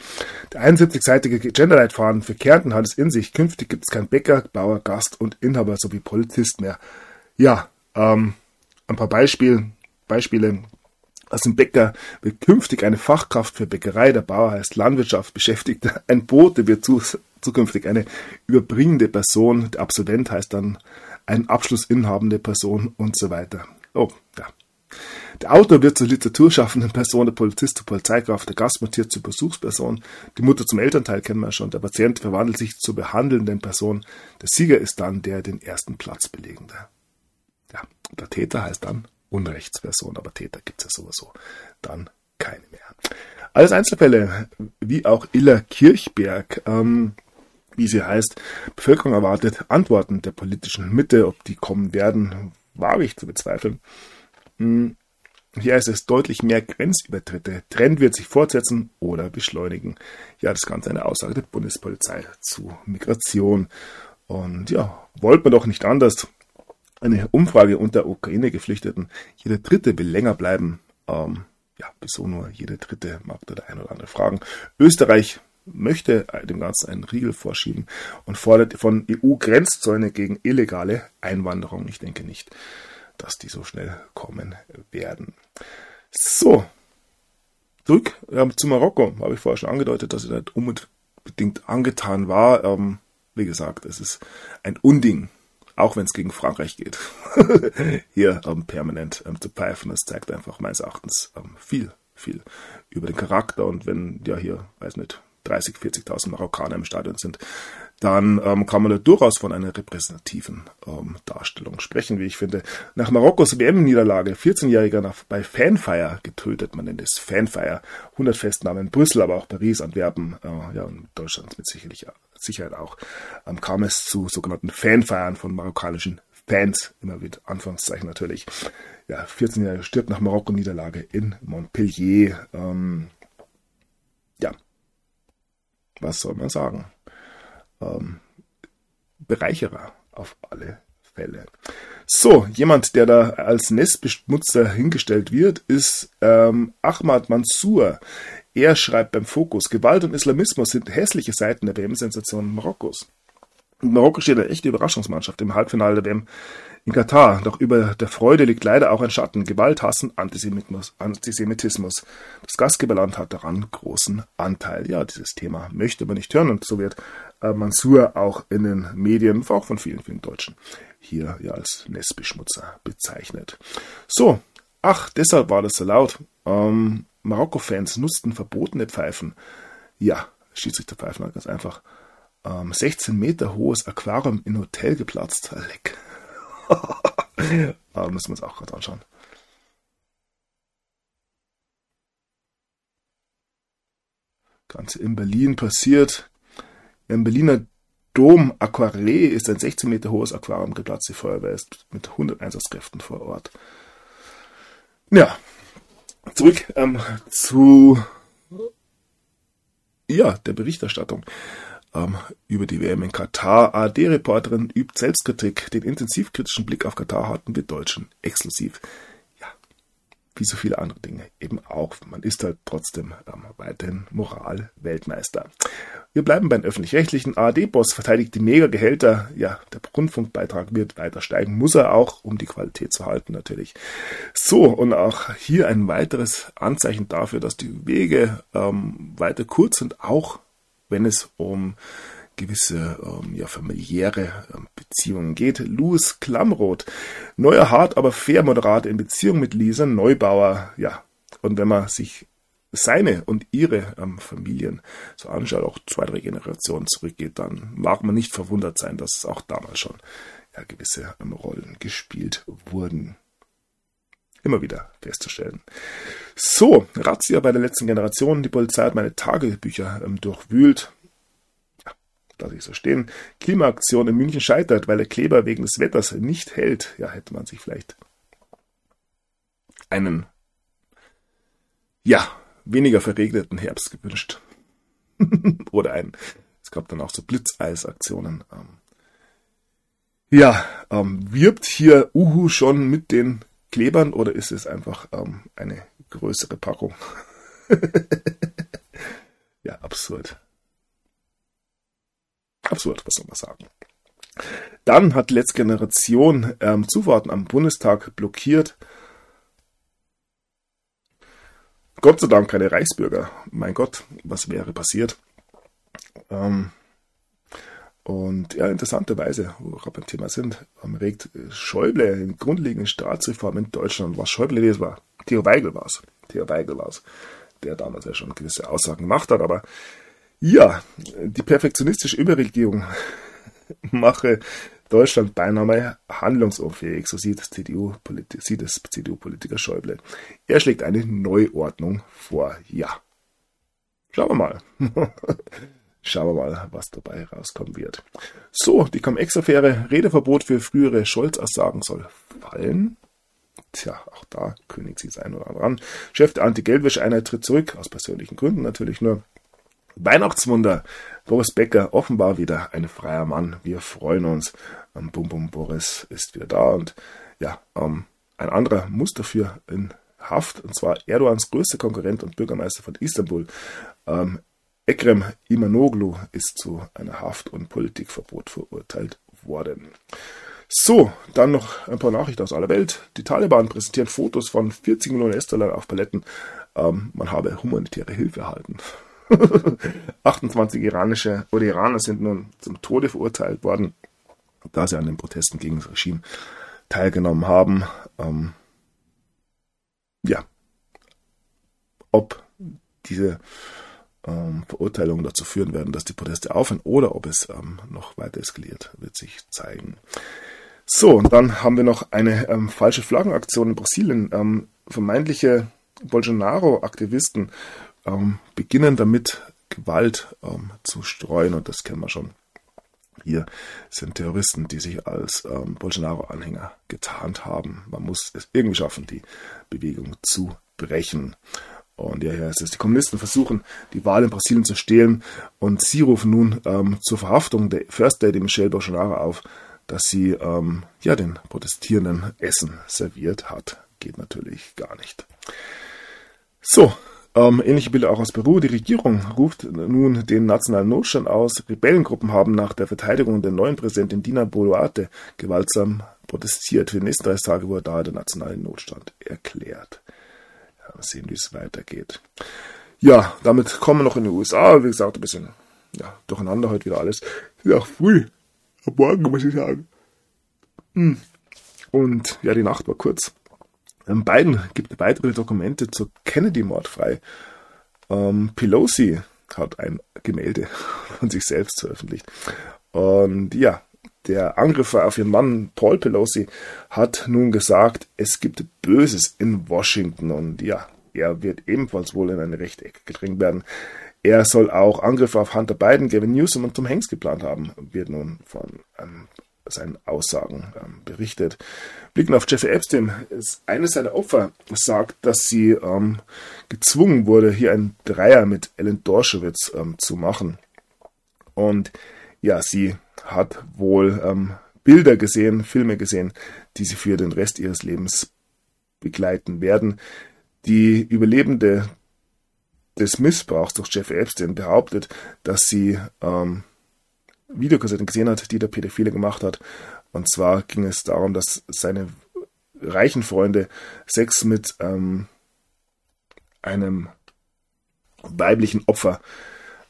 Der 71-seitige Genderleitfaden für Kärnten hat es in sich. Künftig gibt es kein Bäcker, Bauer, Gast und Inhaber sowie Polizist mehr. Ja, ähm, ein paar Beispiele. Beispiele. Aus dem Bäcker wird künftig eine Fachkraft für Bäckerei, der Bauer heißt Landwirtschaft beschäftigt, ein Bote wird zu, zukünftig eine überbringende Person, der Absolvent heißt dann ein abschlussinhabende Person und so weiter. Oh, ja. Der Autor wird zur literaturschaffenden Person, der Polizist zur Polizeikraft, der Gastmontiert zur Besuchsperson, die Mutter zum Elternteil kennen wir schon, der Patient verwandelt sich zur behandelnden Person, der Sieger ist dann der den ersten Platz belegende. Ja, der Täter heißt dann Unrechtsperson, aber Täter gibt es ja sowieso dann keine mehr. Alles Einzelfälle, wie auch Iller Kirchberg. Ähm, wie sie heißt. Bevölkerung erwartet Antworten der politischen Mitte. Ob die kommen werden, wage ich zu bezweifeln. Hm. Hier heißt es deutlich mehr Grenzübertritte. Trend wird sich fortsetzen oder beschleunigen. Ja, das Ganze eine Aussage der Bundespolizei zu Migration. Und ja, wollte man doch nicht anders. Eine Umfrage unter Ukraine-Geflüchteten. Jeder Dritte will länger bleiben. Ähm, ja, wieso nur jede Dritte, mag da der ein oder andere fragen. Österreich möchte dem Ganzen einen Riegel vorschieben und fordert von EU-Grenzzäune gegen illegale Einwanderung. Ich denke nicht, dass die so schnell kommen werden. So, zurück ähm, zu Marokko. Habe ich vorher schon angedeutet, dass ich nicht unbedingt angetan war. Ähm, wie gesagt, es ist ein Unding, auch wenn es gegen Frankreich geht, hier ähm, permanent ähm, zu pfeifen. Das zeigt einfach meines Erachtens ähm, viel, viel über den Charakter. Und wenn ja hier, weiß nicht, 30, 40.000 Marokkaner im Stadion sind, dann ähm, kann man da durchaus von einer repräsentativen ähm, Darstellung sprechen, wie ich finde. Nach Marokkos WM-Niederlage, 14-Jähriger bei Fanfire getötet, man nennt es Fanfire, 100 Festnahmen in Brüssel, aber auch Paris, Antwerpen, äh, ja, und Deutschland mit sicherlich, Sicherheit auch, ähm, kam es zu sogenannten Fanfeiern von marokkanischen Fans, immer mit Anführungszeichen natürlich. Ja, 14 Jahre stirbt nach Marokko-Niederlage in Montpellier. Ähm, ja, was soll man sagen? Ähm, Bereicherer auf alle Fälle. So, jemand, der da als Nestbeschmutzer hingestellt wird, ist ähm, Ahmad Mansour. Er schreibt beim Fokus, Gewalt und Islamismus sind hässliche Seiten der WM-Sensation Marokkos. Marokko steht eine echte Überraschungsmannschaft im Halbfinale der WM in Katar. Doch über der Freude liegt leider auch ein Schatten. Gewalt, Hassen, Antisemitismus. Antisemitismus. Das Gastgeberland hat daran großen Anteil. Ja, dieses Thema möchte man nicht hören und so wird äh, Mansur auch in den Medien, auch von vielen, vielen Deutschen, hier ja als Nestbeschmutzer bezeichnet. So, ach, deshalb war das so laut. Ähm, Marokko-Fans nutzten verbotene Pfeifen. Ja, Schiedsrichterpfeifen halt ganz einfach. Ähm, 16 Meter hohes Aquarium in Hotel geplatzt. Leck. Aber müssen wir uns auch gerade anschauen. Ganze in Berlin passiert. Im Berliner Dom Aquaré ist ein 16 Meter hohes Aquarium geplatzt. Die Feuerwehr ist mit 100 Einsatzkräften vor Ort. Ja, zurück ähm, zu ja, der Berichterstattung ähm, über die WM in Katar. ARD-Reporterin übt Selbstkritik. Den intensivkritischen Blick auf Katar hatten wir Deutschen exklusiv. Wie so viele andere Dinge eben auch. Man ist halt trotzdem ähm, weiterhin Moral-Weltmeister. Wir bleiben beim öffentlich-rechtlichen. ARD-Boss verteidigt die Mega-Gehälter. Ja, der Rundfunkbeitrag wird weiter steigen. Muss er auch, um die Qualität zu halten natürlich. So, und auch hier ein weiteres Anzeichen dafür, dass die Wege ähm, weiter kurz sind, auch wenn es um gewisse ähm, ja, familiäre ähm, Beziehungen geht. Louis Klamroth, neuer hart, aber fair Moderat in Beziehung mit Lisa Neubauer. Ja, und wenn man sich seine und ihre ähm, Familien so anschaut, auch zwei, drei Generationen zurückgeht, dann mag man nicht verwundert sein, dass auch damals schon ja, gewisse ähm, Rollen gespielt wurden. Immer wieder festzustellen. So, Razzia bei der letzten Generation. Die Polizei hat meine Tagebücher ähm, durchwühlt. Lasse ich so stehen. Klimaaktion in München scheitert, weil der Kleber wegen des Wetters nicht hält. Ja, hätte man sich vielleicht einen, ja, weniger verregneten Herbst gewünscht. Oder einen. Es gab dann auch so Blitzeisaktionen. Ähm, ja, ähm, wirbt hier Uhu schon mit den Klebern oder ist es einfach ähm, eine größere Packung? ja, absurd. Absurd, was soll man sagen. Dann hat letzte Generation ähm, Zufahrten am Bundestag blockiert. Gott sei Dank keine Reichsbürger. Mein Gott, was wäre passiert? Ähm, und ja, interessanterweise, wo wir beim Thema sind, regt Schäuble in grundlegenden Staatsreform in Deutschland, was Schäuble das war, Theo Weigel war es, Theo Weigel war es, der damals ja schon gewisse Aussagen gemacht hat, aber ja, die perfektionistische Überregierung mache Deutschland beinahe handlungsunfähig, so sieht, CDU es CDU-Politiker Schäuble. Er schlägt eine Neuordnung vor. Ja. Schauen wir mal. Schauen wir mal, was dabei rauskommen wird. So, die Cum-Ex-Affäre. Redeverbot für frühere Scholz-Aussagen soll fallen. Tja, auch da kündigt sich ein oder andere an. Chef der Anti-Geldwäsche-Einheit tritt zurück, aus persönlichen Gründen natürlich nur. Weihnachtswunder. Boris Becker, offenbar wieder ein freier Mann. Wir freuen uns. Ähm, Bum Bum Boris ist wieder da und ja, ähm, ein anderer muss dafür in Haft, und zwar Erdogans größter Konkurrent und Bürgermeister von Istanbul. Ähm, Ekrem Imanoglu ist zu einer Haft- und Politikverbot verurteilt worden. So, dann noch ein paar Nachrichten aus aller Welt. Die Taliban präsentieren Fotos von 40 Millionen US-Dollar auf Paletten. Ähm, man habe humanitäre Hilfe erhalten. 28 iranische oder Iraner sind nun zum Tode verurteilt worden, da sie an den Protesten gegen das Regime teilgenommen haben. Ähm, ja, ob diese ähm, Verurteilungen dazu führen werden, dass die Proteste aufhören oder ob es ähm, noch weiter eskaliert, wird sich zeigen. So, und dann haben wir noch eine ähm, falsche Flaggenaktion in Brasilien. Ähm, vermeintliche Bolsonaro-Aktivisten ähm, beginnen damit, Gewalt ähm, zu streuen und das kennen wir schon. Hier sind Terroristen, die sich als ähm, Bolsonaro-Anhänger getarnt haben. Man muss es irgendwie schaffen, die Bewegung zu brechen. Und ja, hier heißt es, die Kommunisten versuchen, die Wahl in Brasilien zu stehlen und sie rufen nun ähm, zur Verhaftung der First Lady Michelle Bolsonaro auf, dass sie ähm, ja den Protestierenden Essen serviert hat. Geht natürlich gar nicht. So, ähm, ähnliche Bilder auch aus Peru. Die Regierung ruft nun den nationalen Notstand aus. Rebellengruppen haben nach der Verteidigung der neuen Präsidentin Dina Boluarte gewaltsam protestiert. Für die nächsten 30 Tage wurde daher der nationale Notstand erklärt. Mal sehen, wie es weitergeht. Ja, damit kommen wir noch in die USA. Wie gesagt, ein bisschen ja, durcheinander heute wieder alles. Ist auch früh. Morgen, muss ich sagen. Hm. Und ja, die Nacht war kurz. Biden gibt weitere Dokumente zur Kennedy-Mord frei. Ähm, Pelosi hat ein Gemälde von sich selbst veröffentlicht. Und ja, der Angriffer auf ihren Mann Paul Pelosi hat nun gesagt, es gibt Böses in Washington und ja, er wird ebenfalls wohl in eine Rechtecke gedrängt werden. Er soll auch Angriffe auf Hunter Biden, Gavin Newsom und Tom Hanks geplant haben, wird nun von ähm, seinen Aussagen ähm, berichtet. Blicken auf Jeffrey Epstein. Eines seiner Opfer sagt, dass sie ähm, gezwungen wurde, hier einen Dreier mit Ellen Dorschewitz ähm, zu machen. Und ja, sie hat wohl ähm, Bilder gesehen, Filme gesehen, die sie für den Rest ihres Lebens begleiten werden. Die Überlebende des Missbrauchs durch Jeffrey Epstein behauptet, dass sie ähm, Videokassetten gesehen hat, die der Pädophile gemacht hat. Und zwar ging es darum, dass seine reichen Freunde Sex mit ähm, einem weiblichen Opfer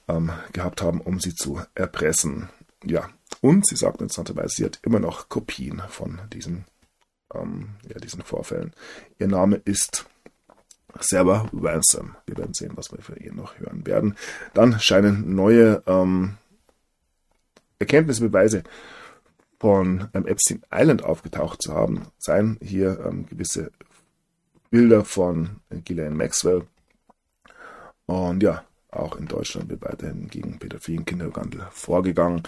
ähm, gehabt haben, um sie zu erpressen. Ja, und sie sagt interessanterweise, sie hat immer noch Kopien von diesen, ähm, ja, diesen Vorfällen. Ihr Name ist Server Ransom. Wir werden sehen, was wir für ihn noch hören werden. Dann scheinen neue ähm, Erkenntnisbeweise von ähm, Epstein Island aufgetaucht zu haben. Seien hier ähm, gewisse Bilder von äh, Ghislaine Maxwell. Und ja, auch in Deutschland wird weiterhin gegen pädophilen Kinderhandel vorgegangen.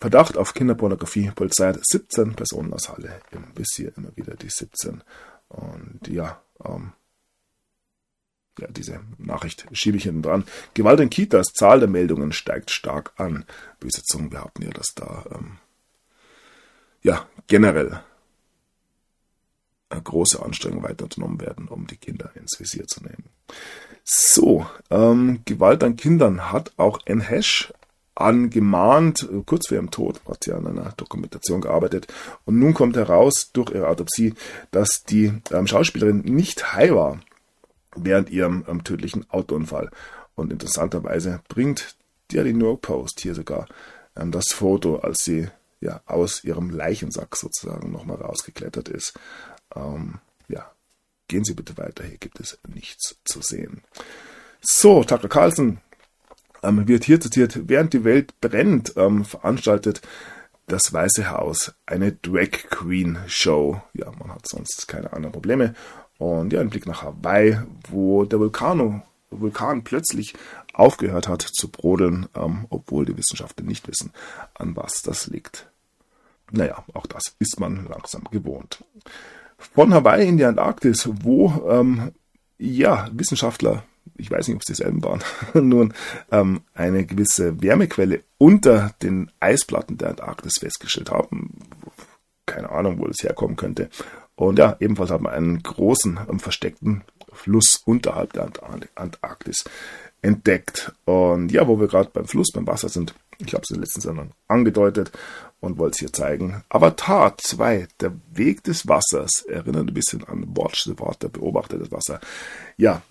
Verdacht auf Kinderpornografie, Polizei hat 17 Personen aus Halle. Bis hier immer wieder die 17. Und ja, ähm, ja, diese Nachricht schiebe ich hinten dran. Gewalt in Kitas, Zahl der Meldungen steigt stark an. Böse Zungen behaupten ja, dass da ähm, ja generell große Anstrengungen weiter unternommen werden, um die Kinder ins Visier zu nehmen. So, ähm, Gewalt an Kindern hat auch N-Hash angemahnt, kurz vor ihrem Tod, hat sie an einer Dokumentation gearbeitet. Und nun kommt heraus durch ihre Autopsie, dass die ähm, Schauspielerin nicht high war während ihrem ähm, tödlichen Autounfall. Und interessanterweise bringt die New York Post hier sogar ähm, das Foto, als sie ja aus ihrem Leichensack sozusagen nochmal rausgeklettert ist. Ähm, ja, gehen Sie bitte weiter, hier gibt es nichts zu sehen. So, Tucker Carlson ähm, wird hier zitiert, während die Welt brennt, ähm, veranstaltet das Weiße Haus eine Drag Queen Show. Ja, man hat sonst keine anderen Probleme. Und ja, ein Blick nach Hawaii, wo der Vulkano, Vulkan plötzlich aufgehört hat zu brodeln, ähm, obwohl die Wissenschaftler nicht wissen, an was das liegt. Naja, auch das ist man langsam gewohnt. Von Hawaii in die Antarktis, wo ähm, ja Wissenschaftler ich weiß nicht, ob es dieselben waren, nun ähm, eine gewisse Wärmequelle unter den Eisplatten der Antarktis festgestellt haben. Keine Ahnung, wo das herkommen könnte. Und ja, ebenfalls haben wir einen großen ähm, versteckten Fluss unterhalb der Antarktis entdeckt. Und ja, wo wir gerade beim Fluss, beim Wasser sind, ich habe es in den letzten Sendungen angedeutet und wollte es hier zeigen. Avatar 2, der Weg des Wassers, erinnert ein bisschen an Watch the Water, beobachte das Wasser. Ja,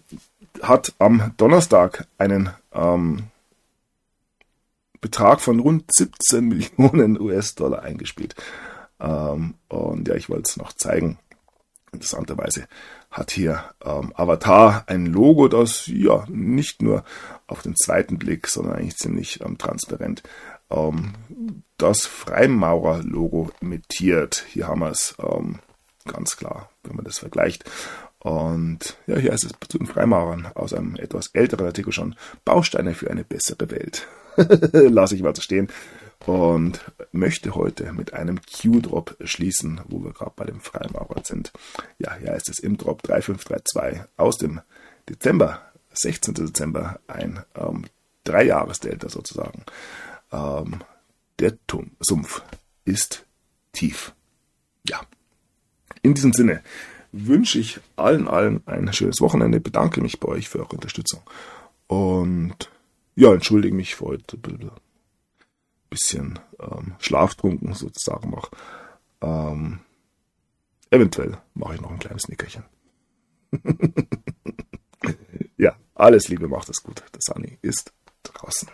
hat am Donnerstag einen ähm, Betrag von rund 17 Millionen US-Dollar eingespielt. Ähm, und ja, ich wollte es noch zeigen. Interessanterweise hat hier ähm, Avatar ein Logo, das ja nicht nur auf den zweiten Blick, sondern eigentlich ziemlich ähm, transparent ähm, das Freimaurer-Logo imitiert. Hier haben wir es ähm, ganz klar, wenn man das vergleicht. Und ja, hier heißt es zu den Freimaurern aus einem etwas älteren Artikel schon Bausteine für eine bessere Welt. Lasse ich mal so stehen. Und möchte heute mit einem Q-Drop schließen, wo wir gerade bei dem Freimaurern sind. Ja, hier heißt es im Drop 3532 aus dem Dezember, 16. Dezember, ein ähm, Dreijahresdelta sozusagen. Ähm, der Tum Sumpf ist tief. Ja. In diesem Sinne, wünsche ich allen, allen ein schönes Wochenende, bedanke mich bei euch für eure Unterstützung und ja, entschuldige mich für heute bisschen ähm, schlaftrunken sozusagen noch. Ähm, eventuell mache ich noch ein kleines Nickerchen. ja, alles Liebe, macht es gut. Der Sunny ist draußen.